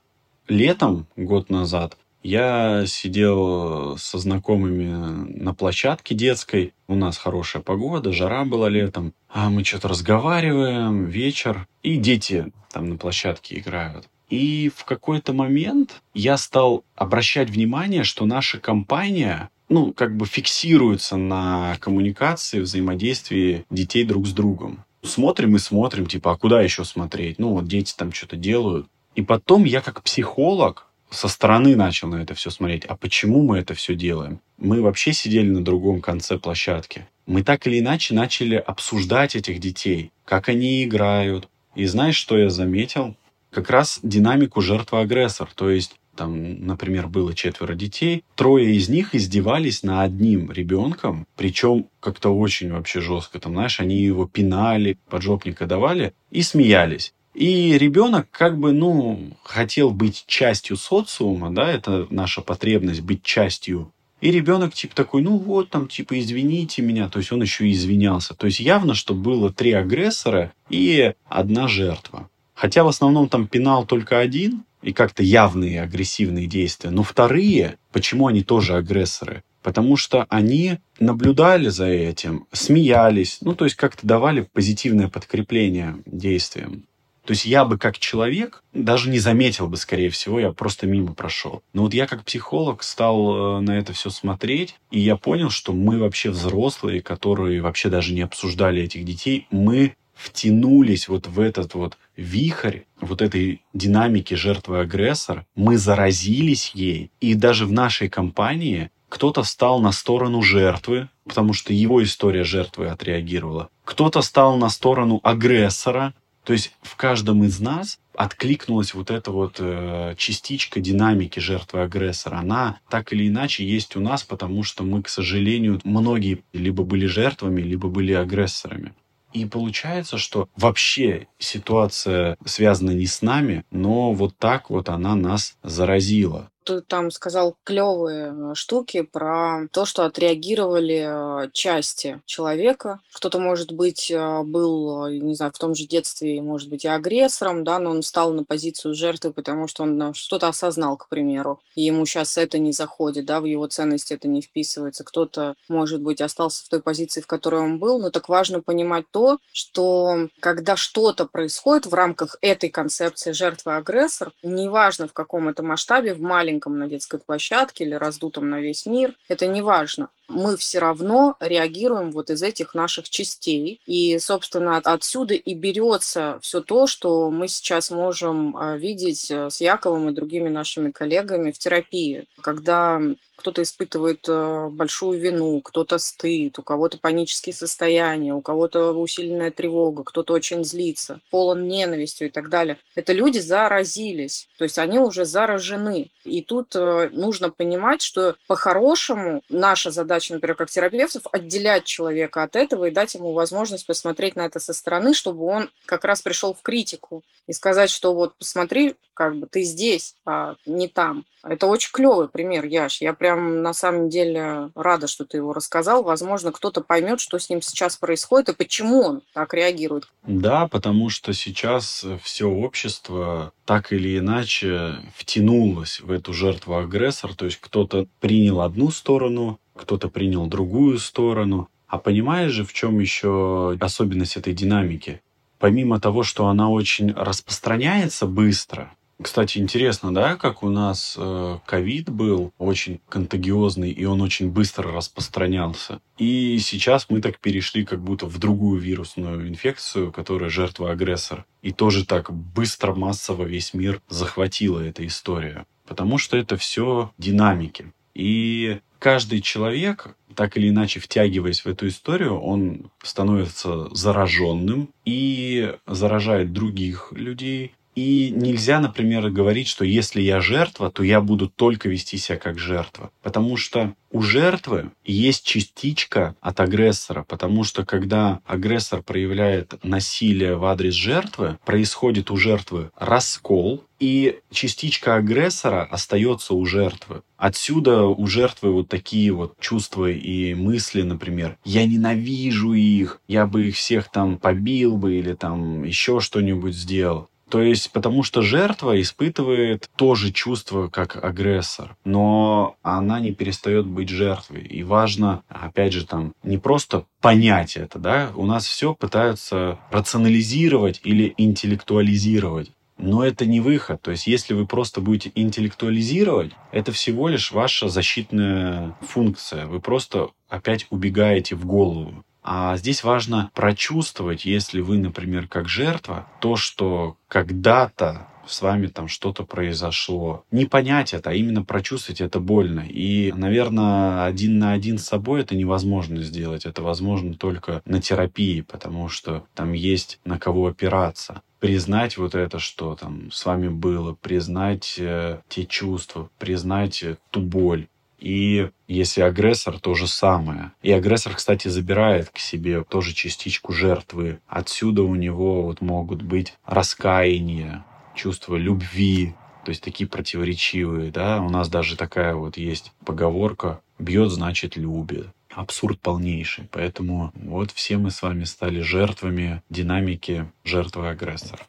летом, год назад, я сидел со знакомыми на площадке детской. У нас хорошая погода, жара была летом. А мы что-то разговариваем, вечер. И дети там на площадке играют. И в какой-то момент я стал обращать внимание, что наша компания ну, как бы фиксируется на коммуникации, взаимодействии детей друг с другом. Смотрим и смотрим, типа, а куда еще смотреть? Ну, вот дети там что-то делают. И потом я как психолог со стороны начал на это все смотреть. А почему мы это все делаем? Мы вообще сидели на другом конце площадки. Мы так или иначе начали обсуждать этих детей, как они играют. И знаешь, что я заметил? Как раз динамику жертва-агрессор. То есть там, например, было четверо детей, трое из них издевались на одним ребенком, причем как-то очень вообще жестко. Там, знаешь, они его пинали, поджопника давали и смеялись. И ребенок как бы, ну, хотел быть частью социума, да, это наша потребность быть частью. И ребенок типа такой, ну вот там, типа, извините меня. То есть он еще и извинялся. То есть явно, что было три агрессора и одна жертва. Хотя в основном там пенал только один, и как-то явные агрессивные действия. Но вторые, почему они тоже агрессоры? Потому что они наблюдали за этим, смеялись, ну, то есть как-то давали позитивное подкрепление действиям. То есть я бы как человек даже не заметил бы, скорее всего, я просто мимо прошел. Но вот я как психолог стал э, на это все смотреть, и я понял, что мы вообще взрослые, которые вообще даже не обсуждали этих детей, мы втянулись вот в этот вот вихрь вот этой динамики жертвы-агрессор, мы заразились ей, и даже в нашей компании кто-то стал на сторону жертвы, потому что его история жертвы отреагировала. Кто-то стал на сторону агрессора, то есть в каждом из нас откликнулась вот эта вот э, частичка динамики жертвы-агрессора. Она так или иначе есть у нас, потому что мы, к сожалению, многие либо были жертвами, либо были агрессорами. И получается, что вообще ситуация связана не с нами, но вот так вот она нас заразила ты там сказал клевые э, штуки про то, что отреагировали э, части человека. Кто-то, может быть, э, был, не знаю, в том же детстве, может быть, и агрессором, да, но он стал на позицию жертвы, потому что он что-то осознал, к примеру, и ему сейчас это не заходит, да, в его ценности это не вписывается. Кто-то, может быть, остался в той позиции, в которой он был, но так важно понимать то, что когда что-то происходит в рамках этой концепции жертвы-агрессор, неважно в каком это масштабе, в маленьком маленьком на детской площадке или раздутом на весь мир, это не важно. Мы все равно реагируем вот из этих наших частей. И, собственно, отсюда и берется все то, что мы сейчас можем а, видеть э, с Яковом и другими нашими коллегами в терапии, когда кто-то испытывает э, большую вину, кто-то стыд, у кого-то панические состояния, у кого-то усиленная тревога, кто-то очень злится, полон ненавистью и так далее. Это люди заразились, то есть они уже заражены. И тут э, нужно понимать, что по-хорошему наша задача, например, как терапевтов, отделять человека от этого и дать ему возможность посмотреть на это со стороны, чтобы он как раз пришел в критику и сказать, что вот посмотри, как бы ты здесь, а не там. Это очень клевый пример, Яш. Я прям на самом деле рада, что ты его рассказал. Возможно, кто-то поймет, что с ним сейчас происходит и почему он так реагирует. Да, потому что сейчас все общество так или иначе втянулось в эту жертву агрессор. То есть кто-то принял одну сторону, кто-то принял другую сторону. А понимаешь же, в чем еще особенность этой динамики? Помимо того, что она очень распространяется быстро, кстати, интересно, да, как у нас э, ковид э, был очень контагиозный, и он очень быстро распространялся. И сейчас мы так перешли как будто в другую вирусную инфекцию, которая жертва-агрессор. И тоже так быстро, массово весь мир захватила эта история. Потому что это все динамики. И каждый человек, так или иначе втягиваясь в эту историю, он становится зараженным и заражает других людей, и нельзя, например, говорить, что если я жертва, то я буду только вести себя как жертва. Потому что у жертвы есть частичка от агрессора, потому что когда агрессор проявляет насилие в адрес жертвы, происходит у жертвы раскол, и частичка агрессора остается у жертвы. Отсюда у жертвы вот такие вот чувства и мысли, например, я ненавижу их, я бы их всех там побил бы или там еще что-нибудь сделал. То есть, потому что жертва испытывает то же чувство, как агрессор, но она не перестает быть жертвой. И важно, опять же, там, не просто понять это, да, у нас все пытаются рационализировать или интеллектуализировать. Но это не выход. То есть, если вы просто будете интеллектуализировать, это всего лишь ваша защитная функция. Вы просто опять убегаете в голову. А здесь важно прочувствовать, если вы, например, как жертва, то, что когда-то с вами там что-то произошло. Не понять это, а именно прочувствовать это больно. И, наверное, один на один с собой это невозможно сделать. Это возможно только на терапии, потому что там есть на кого опираться признать вот это, что там с вами было, признать э, те чувства, признать э, ту боль. И если агрессор, то же самое. И агрессор, кстати, забирает к себе тоже частичку жертвы. Отсюда у него вот могут быть раскаяние, чувство любви, то есть такие противоречивые, да. У нас даже такая вот есть поговорка «бьет, значит, любит» абсурд полнейший. Поэтому вот все мы с вами стали жертвами динамики жертвы агрессора.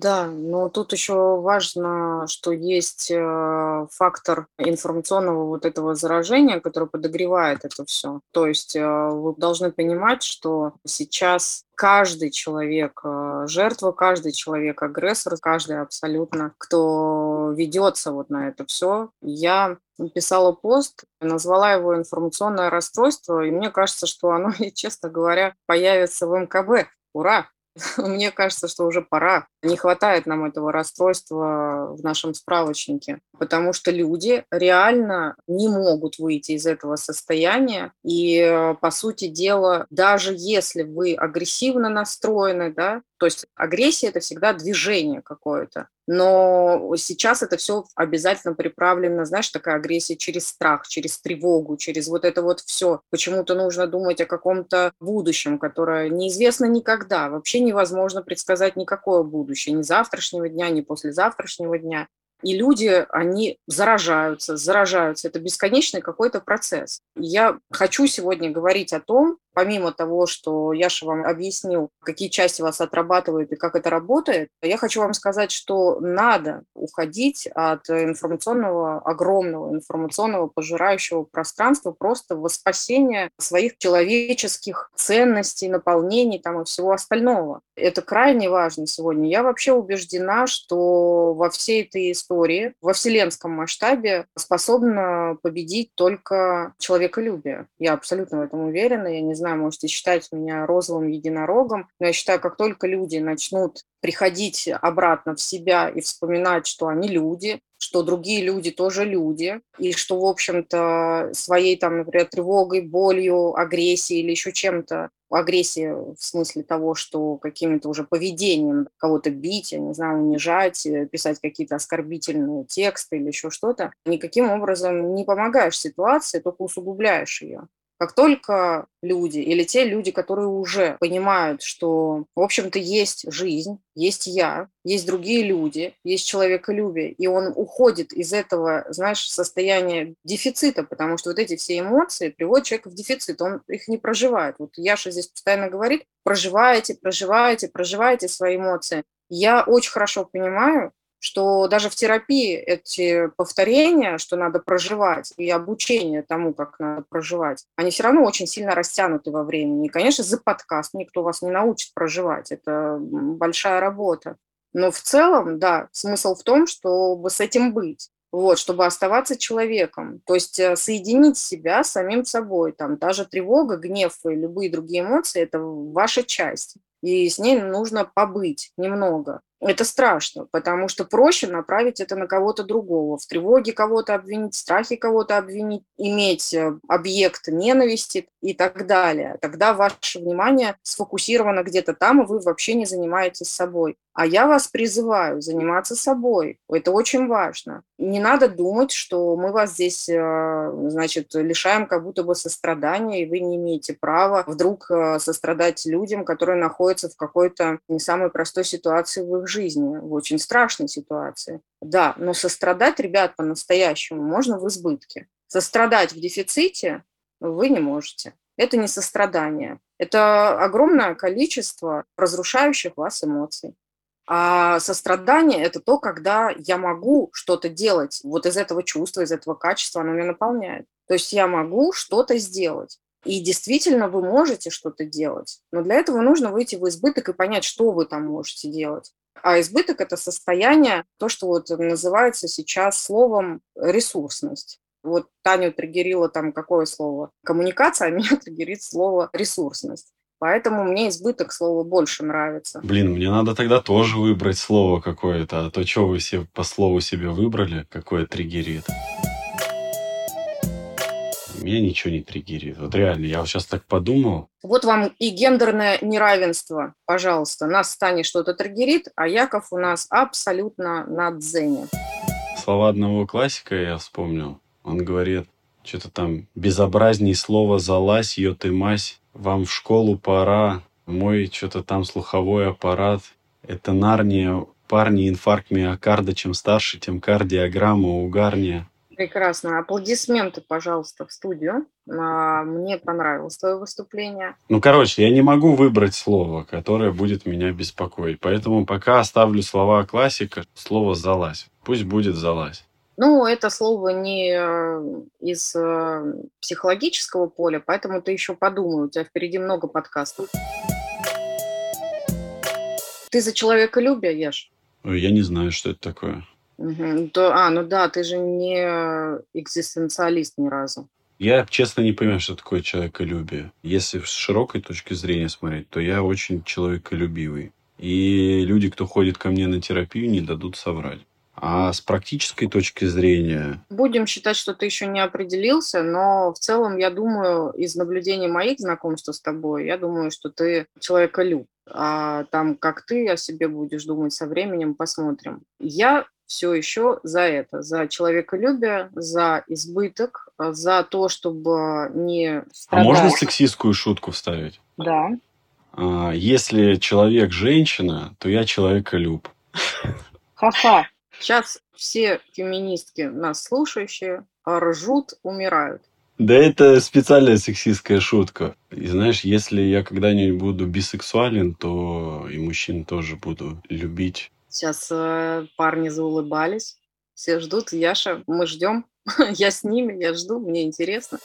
Да, но тут еще важно, что есть э, фактор информационного вот этого заражения, который подогревает это все. То есть э, вы должны понимать, что сейчас каждый человек э, жертва, каждый человек агрессор, каждый абсолютно, кто ведется вот на это все. Я писала пост, назвала его информационное расстройство, и мне кажется, что оно, честно говоря, появится в МКБ. Ура! Мне кажется, что уже пора. Не хватает нам этого расстройства в нашем справочнике, потому что люди реально не могут выйти из этого состояния. И, по сути дела, даже если вы агрессивно настроены, да, то есть агрессия – это всегда движение какое-то. Но сейчас это все обязательно приправлено, знаешь, такая агрессия через страх, через тревогу, через вот это вот все. Почему-то нужно думать о каком-то будущем, которое неизвестно никогда. Вообще невозможно предсказать никакое будущее, ни завтрашнего дня, ни послезавтрашнего дня. И люди, они заражаются, заражаются. Это бесконечный какой-то процесс. Я хочу сегодня говорить о том, помимо того, что Яша вам объяснил, какие части вас отрабатывают и как это работает, я хочу вам сказать, что надо уходить от информационного, огромного информационного пожирающего пространства просто во спасение своих человеческих ценностей, наполнений там и всего остального. Это крайне важно сегодня. Я вообще убеждена, что во всей этой истории, во вселенском масштабе способна победить только человеколюбие. Я абсолютно в этом уверена. Я не знаю, знаю, можете считать меня розовым единорогом, но я считаю, как только люди начнут приходить обратно в себя и вспоминать, что они люди, что другие люди тоже люди, и что, в общем-то, своей, там, например, тревогой, болью, агрессией или еще чем-то, агрессия в смысле того, что каким-то уже поведением кого-то бить, я не знаю, унижать, писать какие-то оскорбительные тексты или еще что-то, никаким образом не помогаешь ситуации, только усугубляешь ее. Как только люди или те люди, которые уже понимают, что, в общем-то, есть жизнь, есть я, есть другие люди, есть человеколюбие, и он уходит из этого, знаешь, состояния дефицита, потому что вот эти все эмоции приводят человека в дефицит, он их не проживает. Вот Яша здесь постоянно говорит, проживаете, проживаете, проживаете свои эмоции. Я очень хорошо понимаю, что даже в терапии эти повторения, что надо проживать, и обучение тому, как надо проживать, они все равно очень сильно растянуты во времени. И, конечно, за подкаст никто вас не научит проживать. Это большая работа. Но в целом, да, смысл в том, чтобы с этим быть. Вот, чтобы оставаться человеком, то есть э, соединить себя с самим собой, там, даже тревога, гнев и любые другие эмоции – это ваша часть, и с ней нужно побыть немного это страшно, потому что проще направить это на кого-то другого, в тревоге кого-то обвинить, в страхе кого-то обвинить, иметь э, объект ненависти и так далее. Тогда ваше внимание сфокусировано где-то там, и вы вообще не занимаетесь собой. А я вас призываю заниматься собой. Это очень важно. Не надо думать, что мы вас здесь, э, значит, лишаем как будто бы сострадания, и вы не имеете права вдруг э, сострадать людям, которые находятся в какой-то не самой простой ситуации в их жизни, в очень страшной ситуации. Да, но сострадать, ребят, по-настоящему можно в избытке. Сострадать в дефиците вы не можете. Это не сострадание. Это огромное количество разрушающих вас эмоций. А сострадание – это то, когда я могу что-то делать. Вот из этого чувства, из этого качества оно меня наполняет. То есть я могу что-то сделать. И действительно вы можете что-то делать. Но для этого нужно выйти в избыток и понять, что вы там можете делать. А избыток – это состояние, то, что вот называется сейчас словом ресурсность. Вот Таню триггерило там какое слово? Коммуникация, а меня триггерит слово ресурсность. Поэтому мне избыток слова больше нравится. Блин, мне надо тогда тоже выбрать слово какое-то, а то что вы все по слову себе выбрали, какое триггерит. Меня ничего не триггерит. Вот реально, я вот сейчас так подумал. Вот вам и гендерное неравенство, пожалуйста. Нас станет что-то триггерит, а Яков у нас абсолютно на дзене. Слова одного классика я вспомнил. Он говорит, что-то там безобразней слово «залазь», «ё ты мась», «вам в школу пора», мой что-то там слуховой аппарат, это Нарния, парни, инфаркт миокарда, чем старше, тем кардиограмма угарнее. Прекрасно. Аплодисменты, пожалуйста, в студию. А, мне понравилось твое выступление. Ну, короче, я не могу выбрать слово, которое будет меня беспокоить. Поэтому пока оставлю слова классика, слово «залазь». Пусть будет «залазь». Ну, это слово не э, из э, психологического поля, поэтому ты еще подумай, у тебя впереди много подкастов. Ты за человеколюбие, Еш? Я не знаю, что это такое. Угу. То, а, ну да, ты же не экзистенциалист ни разу. Я, честно, не понимаю, что такое человеколюбие. Если с широкой точки зрения смотреть, то я очень человеколюбивый. И люди, кто ходит ко мне на терапию, не дадут соврать. А с практической точки зрения... Будем считать, что ты еще не определился, но в целом, я думаю, из наблюдений моих знакомств с тобой, я думаю, что ты человеколюб. А там, как ты о себе будешь думать со временем, посмотрим. Я все еще за это, за человеколюбие, за избыток, за то, чтобы не страдать. А можно сексистскую шутку вставить? Да. А, если человек женщина, то я человеколюб. Ха-ха. Сейчас все феминистки, нас слушающие, ржут, умирают. Да это специальная сексистская шутка. И знаешь, если я когда-нибудь буду бисексуален, то и мужчин тоже буду любить Сейчас э, парни заулыбались. Все ждут. Яша, мы ждем. я с ними, я жду, мне интересно.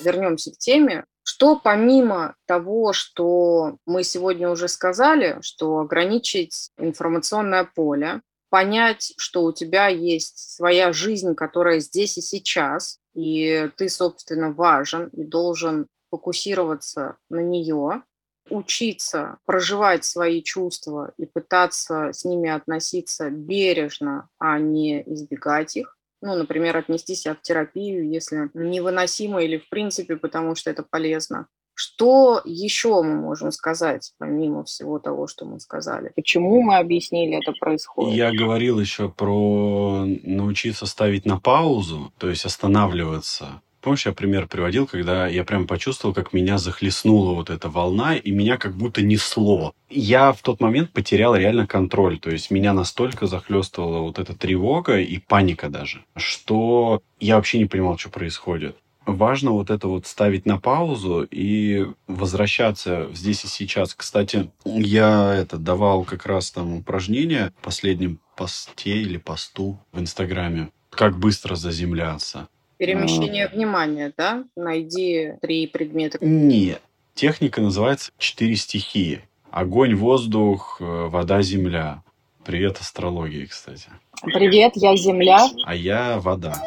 Вернемся к теме. Что помимо того, что мы сегодня уже сказали, что ограничить информационное поле, понять, что у тебя есть своя жизнь, которая здесь и сейчас, и ты, собственно, важен и должен фокусироваться на нее, учиться проживать свои чувства и пытаться с ними относиться бережно, а не избегать их. Ну, например, отнести себя в терапию, если невыносимо или в принципе, потому что это полезно. Что еще мы можем сказать, помимо всего того, что мы сказали? Почему мы объяснили это происходит? Я говорил еще про научиться ставить на паузу, то есть останавливаться Помнишь, я пример приводил, когда я прям почувствовал, как меня захлестнула вот эта волна, и меня как будто несло. Я в тот момент потерял реально контроль. То есть меня настолько захлестывала вот эта тревога и паника даже, что я вообще не понимал, что происходит. Важно вот это вот ставить на паузу и возвращаться здесь и сейчас. Кстати, я это давал как раз там упражнение в последнем посте или посту в Инстаграме. Как быстро заземляться. Перемещение а... внимания, да? Найди три предмета. Нет. Техника называется «Четыре стихии». Огонь, воздух, э, вода, земля. Привет астрологии, кстати. Привет, я земля. А я вода.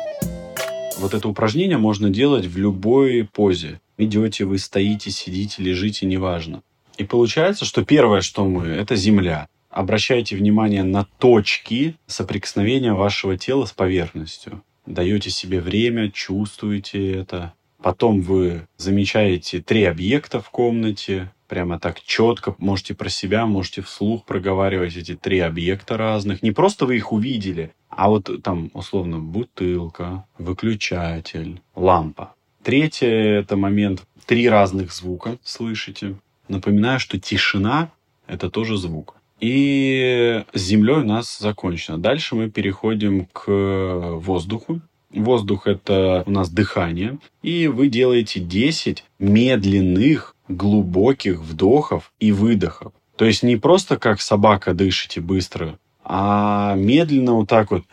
Вот это упражнение можно делать в любой позе. Идете вы, стоите, сидите, лежите, неважно. И получается, что первое, что мы, это земля. Обращайте внимание на точки соприкосновения вашего тела с поверхностью даете себе время, чувствуете это. Потом вы замечаете три объекта в комнате, прямо так четко, можете про себя, можете вслух проговаривать эти три объекта разных. Не просто вы их увидели, а вот там, условно, бутылка, выключатель, лампа. Третье – это момент, три разных звука слышите. Напоминаю, что тишина – это тоже звук. И с землей у нас закончено. Дальше мы переходим к воздуху. Воздух – это у нас дыхание. И вы делаете 10 медленных, глубоких вдохов и выдохов. То есть не просто как собака дышите быстро, а медленно вот так вот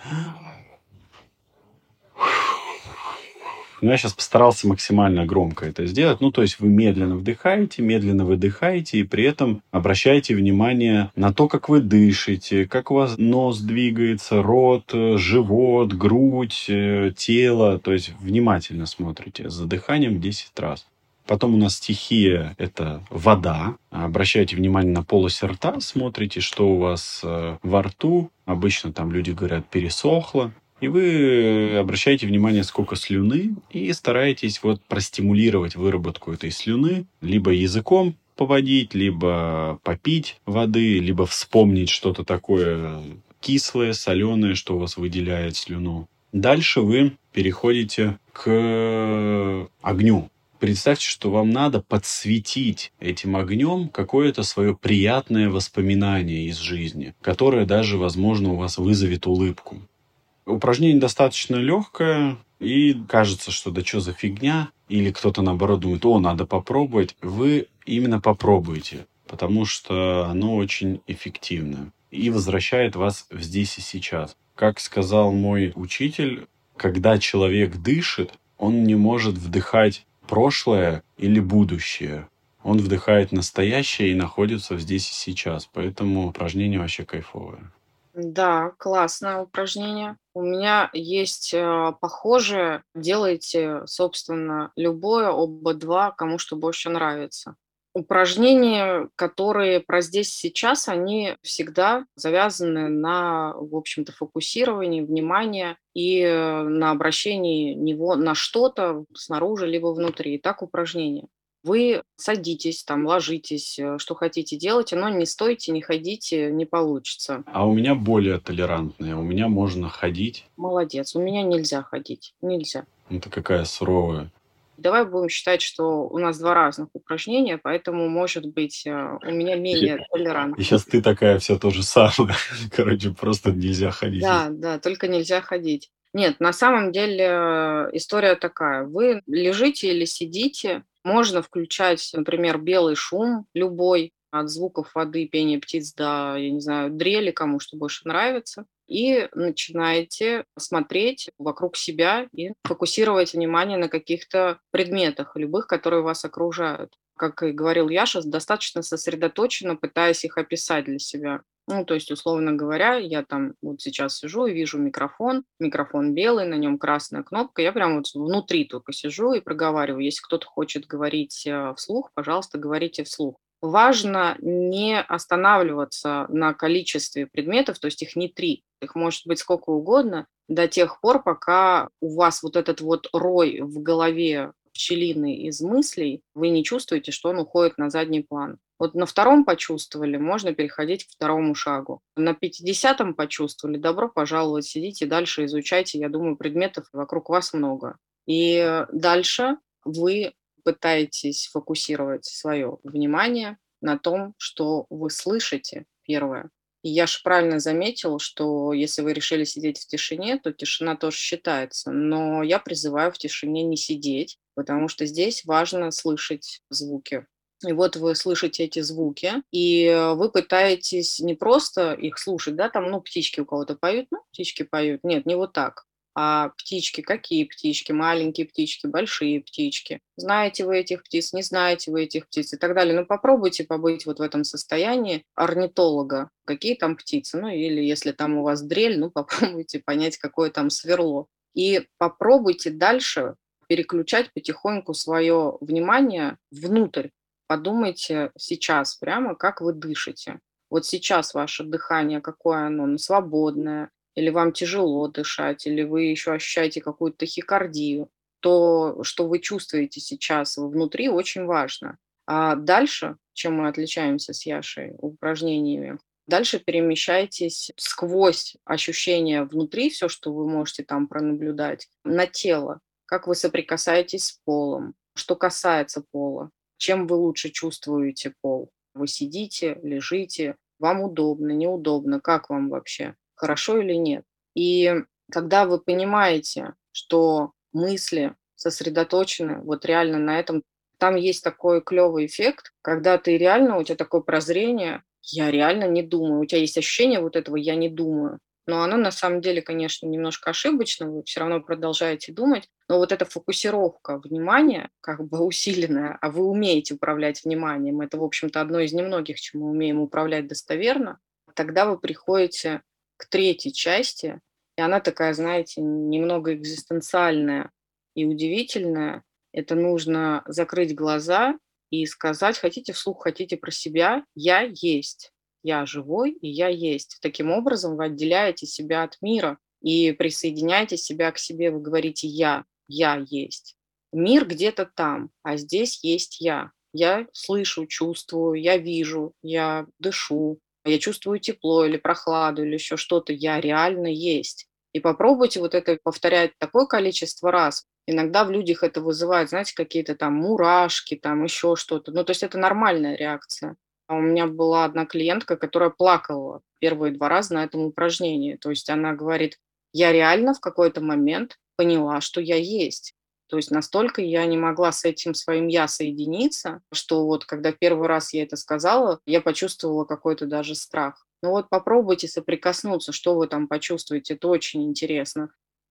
Но я сейчас постарался максимально громко это сделать. Ну, то есть вы медленно вдыхаете, медленно выдыхаете, и при этом обращаете внимание на то, как вы дышите, как у вас нос двигается, рот, живот, грудь, э, тело. То есть внимательно смотрите за дыханием 10 раз. Потом у нас стихия – это вода. Обращайте внимание на полость рта, смотрите, что у вас э, во рту. Обычно там люди говорят пересохло. И вы обращаете внимание, сколько слюны, и стараетесь вот простимулировать выработку этой слюны либо языком поводить, либо попить воды, либо вспомнить что-то такое кислое, соленое, что у вас выделяет слюну. Дальше вы переходите к огню. Представьте, что вам надо подсветить этим огнем какое-то свое приятное воспоминание из жизни, которое даже, возможно, у вас вызовет улыбку. Упражнение достаточно легкое, и кажется, что да что за фигня, или кто-то наоборот думает, о, надо попробовать. Вы именно попробуйте, потому что оно очень эффективно и возвращает вас в здесь и сейчас. Как сказал мой учитель, когда человек дышит, он не может вдыхать прошлое или будущее. Он вдыхает настоящее и находится здесь и сейчас. Поэтому упражнение вообще кайфовое. Да, классное упражнение. У меня есть э, похожее. Делайте, собственно, любое, оба два, кому что больше нравится. Упражнения, которые про здесь сейчас, они всегда завязаны на, в общем-то, фокусировании внимания и э, на обращении него на что-то снаружи либо внутри. Так упражнения. Вы садитесь, там, ложитесь, э, что хотите делайте, но не стойте, не ходите, не получится. А у меня более толерантная. У меня можно ходить. Молодец. У меня нельзя ходить. Нельзя. Ну, ты какая суровая. Давай будем считать, что у нас два разных упражнения, поэтому, может быть, э, у меня менее толерантно. И сейчас ты такая вся то же самое. Короче, просто нельзя ходить. Да, да, только нельзя ходить. Нет, на самом деле э, история такая. Вы лежите или сидите, можно включать, например, белый шум любой, от звуков воды, пения птиц до, я не знаю, дрели, кому что больше нравится, и начинаете смотреть вокруг себя и фокусировать внимание на каких-то предметах, любых, которые вас окружают. Как и говорил Яша, достаточно сосредоточенно пытаясь их описать для себя. Ну, то есть, условно говоря, я там вот сейчас сижу и вижу микрофон, микрофон белый, на нем красная кнопка, я прям вот внутри только сижу и проговариваю. Если кто-то хочет говорить э, вслух, пожалуйста, говорите вслух. Важно не останавливаться на количестве предметов, то есть их не три, их может быть сколько угодно, до тех пор, пока у вас вот этот вот рой в голове пчелиный из мыслей, вы не чувствуете, что он уходит на задний план. Вот на втором почувствовали, можно переходить к второму шагу. На пятидесятом почувствовали, добро пожаловать, сидите дальше, изучайте. Я думаю, предметов вокруг вас много. И дальше вы пытаетесь фокусировать свое внимание на том, что вы слышите, первое. И я же правильно заметил, что если вы решили сидеть в тишине, то тишина тоже считается. Но я призываю в тишине не сидеть, потому что здесь важно слышать звуки и вот вы слышите эти звуки, и э, вы пытаетесь не просто их слушать, да, там, ну, птички у кого-то поют, ну, птички поют. Нет, не вот так. А птички, какие птички? Маленькие птички, большие птички. Знаете вы этих птиц, не знаете вы этих птиц и так далее. Ну, попробуйте побыть вот в этом состоянии орнитолога. Какие там птицы? Ну, или если там у вас дрель, ну, попробуйте понять, какое там сверло. И попробуйте дальше переключать потихоньку свое внимание внутрь подумайте сейчас прямо, как вы дышите. Вот сейчас ваше дыхание, какое оно, ну, свободное, или вам тяжело дышать, или вы еще ощущаете какую-то тахикардию, то, что вы чувствуете сейчас внутри, очень важно. А дальше, чем мы отличаемся с Яшей упражнениями, дальше перемещайтесь сквозь ощущения внутри, все, что вы можете там пронаблюдать, на тело, как вы соприкасаетесь с полом, что касается пола, чем вы лучше чувствуете пол? Вы сидите, лежите, вам удобно, неудобно, как вам вообще, хорошо или нет? И когда вы понимаете, что мысли сосредоточены вот реально на этом, там есть такой клевый эффект, когда ты реально, у тебя такое прозрение, я реально не думаю, у тебя есть ощущение вот этого «я не думаю», но оно на самом деле, конечно, немножко ошибочно, вы все равно продолжаете думать, но вот эта фокусировка внимания, как бы усиленная, а вы умеете управлять вниманием, это, в общем-то, одно из немногих, чем мы умеем управлять достоверно, тогда вы приходите к третьей части, и она такая, знаете, немного экзистенциальная и удивительная. Это нужно закрыть глаза и сказать, хотите вслух, хотите про себя, я есть я живой и я есть. Таким образом вы отделяете себя от мира и присоединяете себя к себе. Вы говорите «я», «я есть». Мир где-то там, а здесь есть я. Я слышу, чувствую, я вижу, я дышу, я чувствую тепло или прохладу или еще что-то. Я реально есть. И попробуйте вот это повторять такое количество раз. Иногда в людях это вызывает, знаете, какие-то там мурашки, там еще что-то. Ну, то есть это нормальная реакция. А у меня была одна клиентка, которая плакала первые два раза на этом упражнении. То есть она говорит, я реально в какой-то момент поняла, что я есть. То есть настолько я не могла с этим своим «я» соединиться, что вот когда первый раз я это сказала, я почувствовала какой-то даже страх. Ну вот попробуйте соприкоснуться, что вы там почувствуете, это очень интересно.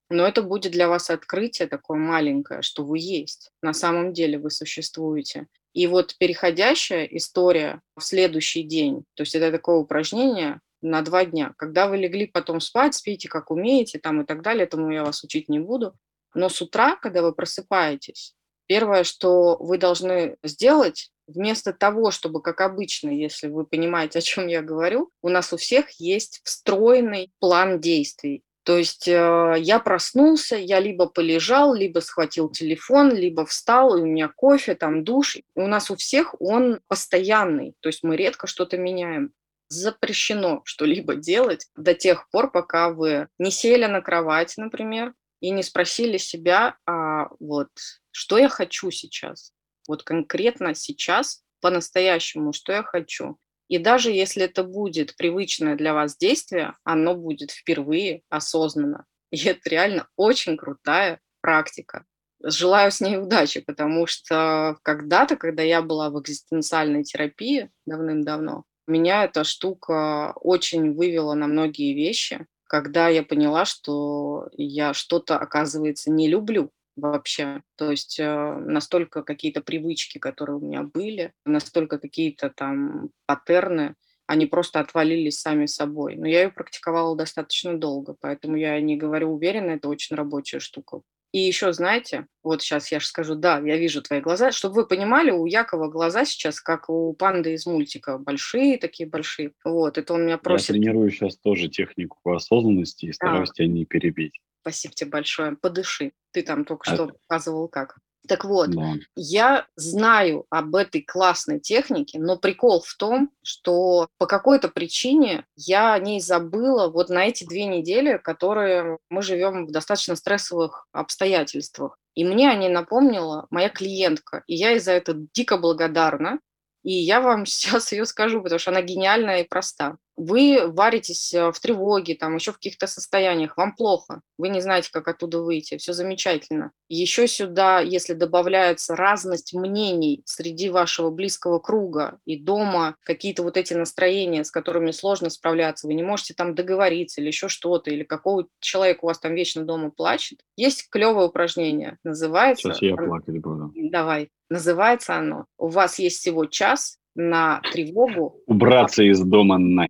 Но это будет для вас открытие такое маленькое, что вы есть. На самом деле вы существуете. И вот переходящая история в следующий день, то есть это такое упражнение на два дня. Когда вы легли потом спать, спите как умеете там и так далее, этому я вас учить не буду. Но с утра, когда вы просыпаетесь, первое, что вы должны сделать, вместо того, чтобы, как обычно, если вы понимаете, о чем я говорю, у нас у всех есть встроенный план действий. То есть э, я проснулся, я либо полежал, либо схватил телефон, либо встал, и у меня кофе, там душ. И у нас у всех он постоянный, то есть мы редко что-то меняем. Запрещено что-либо делать до тех пор, пока вы не сели на кровать, например, и не спросили себя, а вот что я хочу сейчас, вот конкретно сейчас, по-настоящему, что я хочу. И даже если это будет привычное для вас действие, оно будет впервые осознанно. И это реально очень крутая практика. Желаю с ней удачи, потому что когда-то, когда я была в экзистенциальной терапии давным-давно, меня эта штука очень вывела на многие вещи когда я поняла, что я что-то, оказывается, не люблю вообще. То есть э, настолько какие-то привычки, которые у меня были, настолько какие-то там паттерны, они просто отвалились сами собой. Но я ее практиковала достаточно долго, поэтому я не говорю уверенно, это очень рабочая штука. И еще, знаете, вот сейчас я же скажу, да, я вижу твои глаза, чтобы вы понимали, у Якова глаза сейчас, как у панды из мультика, большие такие большие. Вот, это он меня просит. Я тренирую сейчас тоже технику осознанности и стараюсь а. тебя не перебить. Спасибо тебе большое. Подыши. Ты там только а... что показывал как. Так вот, да. я знаю об этой классной технике, но прикол в том, что по какой-то причине я о ней забыла вот на эти две недели, которые мы живем в достаточно стрессовых обстоятельствах. И мне о ней напомнила моя клиентка, и я ей за это дико благодарна. И я вам сейчас ее скажу, потому что она гениальная и проста. Вы варитесь э, в тревоге, там еще в каких-то состояниях, вам плохо, вы не знаете, как оттуда выйти, все замечательно. Еще сюда, если добавляется разность мнений среди вашего близкого круга и дома, какие-то вот эти настроения, с которыми сложно справляться, вы не можете там договориться или еще что-то, или какого человека у вас там вечно дома плачет, есть клевое упражнение, называется... Сейчас я плакать буду. Давай. Называется оно «У вас есть всего час на тревогу». Убраться из дома на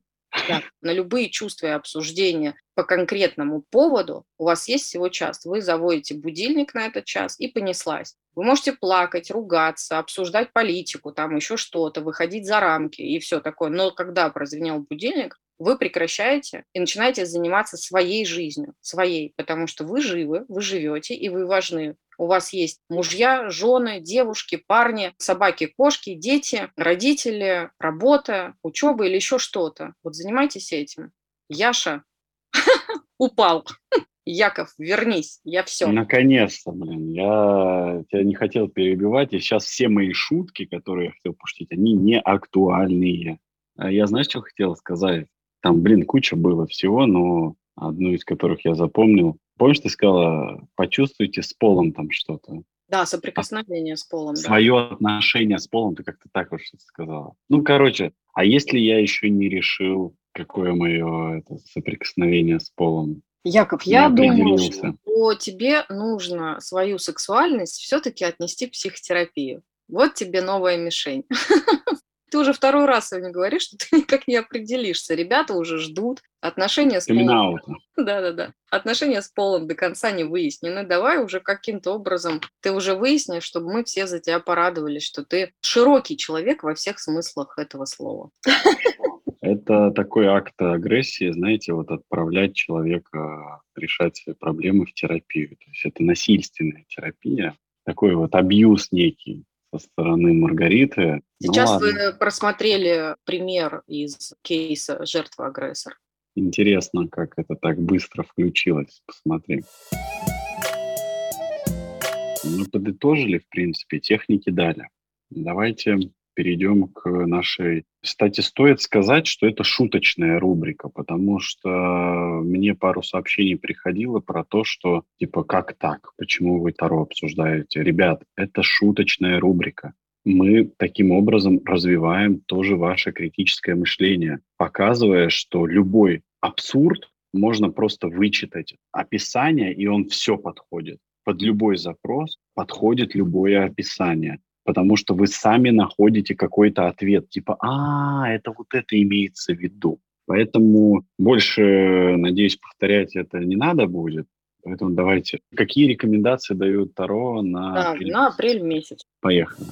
да, на любые чувства и обсуждения по конкретному поводу у вас есть всего час. Вы заводите будильник на этот час и понеслась. Вы можете плакать, ругаться, обсуждать политику, там еще что-то, выходить за рамки и все такое. Но когда прозвенел будильник, вы прекращаете и начинаете заниматься своей жизнью, своей, потому что вы живы, вы живете и вы важны. У вас есть мужья, жены, девушки, парни, собаки, кошки, дети, родители, работа, учеба или еще что-то. Вот занимайтесь этим. Яша упал. Яков, вернись, я все. Наконец-то, блин, я тебя не хотел перебивать, и сейчас все мои шутки, которые я хотел пошутить, они не актуальные. А я, знаешь, что хотел сказать? Там, блин, куча было всего, но одну из которых я запомнил. Помнишь, ты сказала, почувствуйте с полом там что-то. Да, соприкосновение а, с полом. Свое да. отношение с полом, ты как-то так что-то сказала. Ну, короче, а если я еще не решил, какое мое это, соприкосновение с полом? Яков, я думаю, что тебе нужно свою сексуальность все-таки отнести в психотерапию. Вот тебе новая мишень. Ты уже второй раз сегодня говоришь, что ты никак не определишься. Ребята уже ждут. Отношения с полом... Да-да-да. Отношения с полом до конца не выяснены. Давай уже каким-то образом ты уже выяснишь, чтобы мы все за тебя порадовались, что ты широкий человек во всех смыслах этого слова. Это такой акт агрессии, знаете, вот отправлять человека решать свои проблемы в терапию. То есть это насильственная терапия, такой вот абьюз некий со стороны Маргариты. Ну Сейчас ну, вы просмотрели пример из кейса жертвы-агрессор. Интересно, как это так быстро включилось. Посмотри. Мы подытожили, в принципе, техники дали. Давайте перейдем к нашей... Кстати, стоит сказать, что это шуточная рубрика, потому что мне пару сообщений приходило про то, что типа как так, почему вы Таро обсуждаете. Ребят, это шуточная рубрика. Мы таким образом развиваем тоже ваше критическое мышление, показывая, что любой абсурд можно просто вычитать описание, и он все подходит. Под любой запрос подходит любое описание потому что вы сами находите какой-то ответ, типа, а, это вот это имеется в виду. Поэтому больше, надеюсь, повторять это не надо будет. Поэтому давайте. Какие рекомендации дают Таро на, да, апрель? на апрель месяц? Поехали.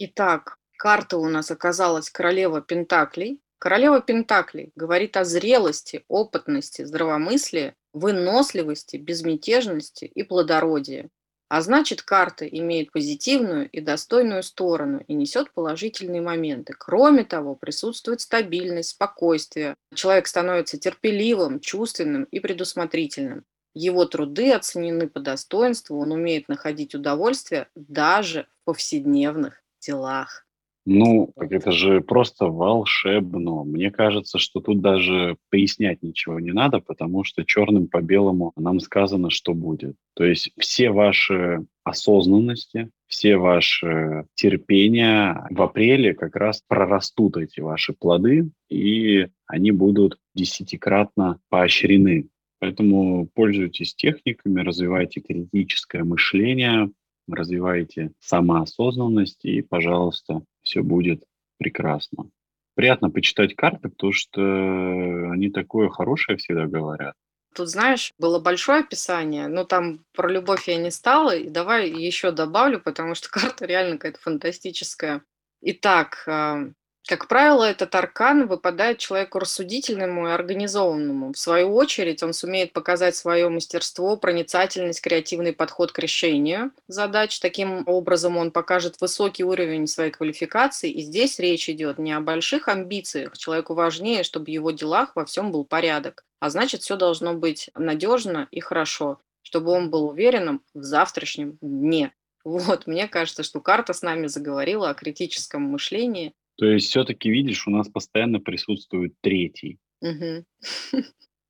Итак, карта у нас оказалась королева Пентаклей. Королева Пентаклей говорит о зрелости, опытности, здравомыслии, выносливости, безмятежности и плодородии. А значит, карта имеет позитивную и достойную сторону и несет положительные моменты. Кроме того, присутствует стабильность, спокойствие. Человек становится терпеливым, чувственным и предусмотрительным. Его труды оценены по достоинству, он умеет находить удовольствие даже в повседневных делах. Ну, так это же просто волшебно. Мне кажется, что тут даже пояснять ничего не надо, потому что черным по белому нам сказано, что будет. То есть все ваши осознанности, все ваши терпения в апреле как раз прорастут эти ваши плоды, и они будут десятикратно поощрены. Поэтому пользуйтесь техниками, развивайте критическое мышление, развивайте самоосознанность, и, пожалуйста, все будет прекрасно. Приятно почитать карты, потому что они такое хорошее всегда говорят. Тут, знаешь, было большое описание, но там про любовь я не стала, и давай еще добавлю, потому что карта реально какая-то фантастическая. Итак, а, как правило, этот аркан выпадает человеку рассудительному и организованному. В свою очередь, он сумеет показать свое мастерство, проницательность, креативный подход к решению задач. Таким образом, он покажет высокий уровень своей квалификации. И здесь речь идет не о больших амбициях. Человеку важнее, чтобы в его делах во всем был порядок. А значит, все должно быть надежно и хорошо, чтобы он был уверенным в завтрашнем дне. Вот, мне кажется, что карта с нами заговорила о критическом мышлении, то есть все-таки, видишь, у нас постоянно присутствует третий. Угу.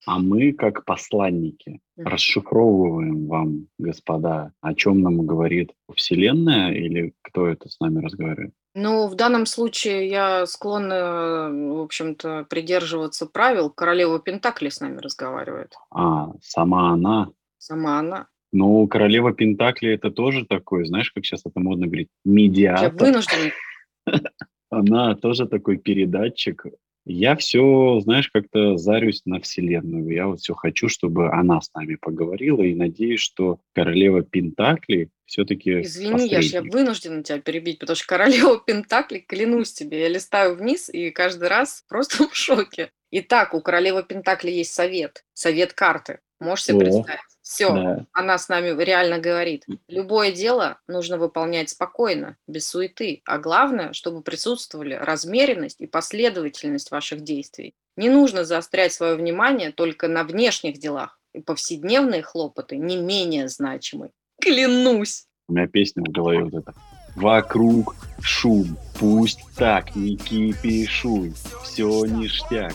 А мы, как посланники, угу. расшифровываем вам, господа, о чем нам говорит Вселенная или кто это с нами разговаривает? Ну, в данном случае я склонна, в общем-то, придерживаться правил. Королева Пентакли с нами разговаривает. А, сама она? Сама она. Ну, королева Пентакли это тоже такой, знаешь, как сейчас это модно говорить, медиатор. Я вынуждена она тоже такой передатчик. Я все, знаешь, как-то зарюсь на Вселенную. Я вот все хочу, чтобы она с нами поговорила, и надеюсь, что королева Пентакли все-таки Извини, я, я вынуждена тебя перебить, потому что королева Пентакли, клянусь тебе, я листаю вниз и каждый раз просто в шоке. Итак, у королевы Пентакли есть совет, совет карты. Можешь себе О. представить? Все, да. она с нами реально говорит. Любое дело нужно выполнять спокойно, без суеты. А главное, чтобы присутствовали размеренность и последовательность ваших действий. Не нужно заострять свое внимание только на внешних делах. И повседневные хлопоты не менее значимы. Клянусь! У меня песня в голове вот эта. Вокруг шум, пусть так, не кипишуй, все ништяк.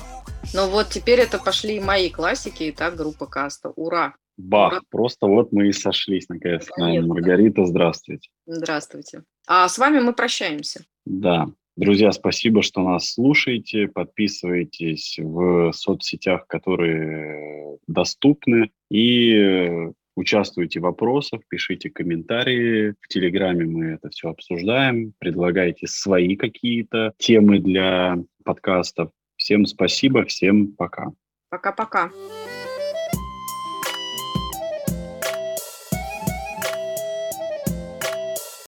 Ну вот теперь это пошли мои классики, и так группа Каста. Ура! Бах, просто вот мы и сошлись наконец нами. Маргарита, здравствуйте. Здравствуйте. А с вами мы прощаемся. Да. Друзья, спасибо, что нас слушаете. Подписывайтесь в соцсетях, которые доступны. И участвуйте в вопросах, пишите комментарии. В Телеграме мы это все обсуждаем. Предлагайте свои какие-то темы для подкастов. Всем спасибо, всем пока. Пока-пока.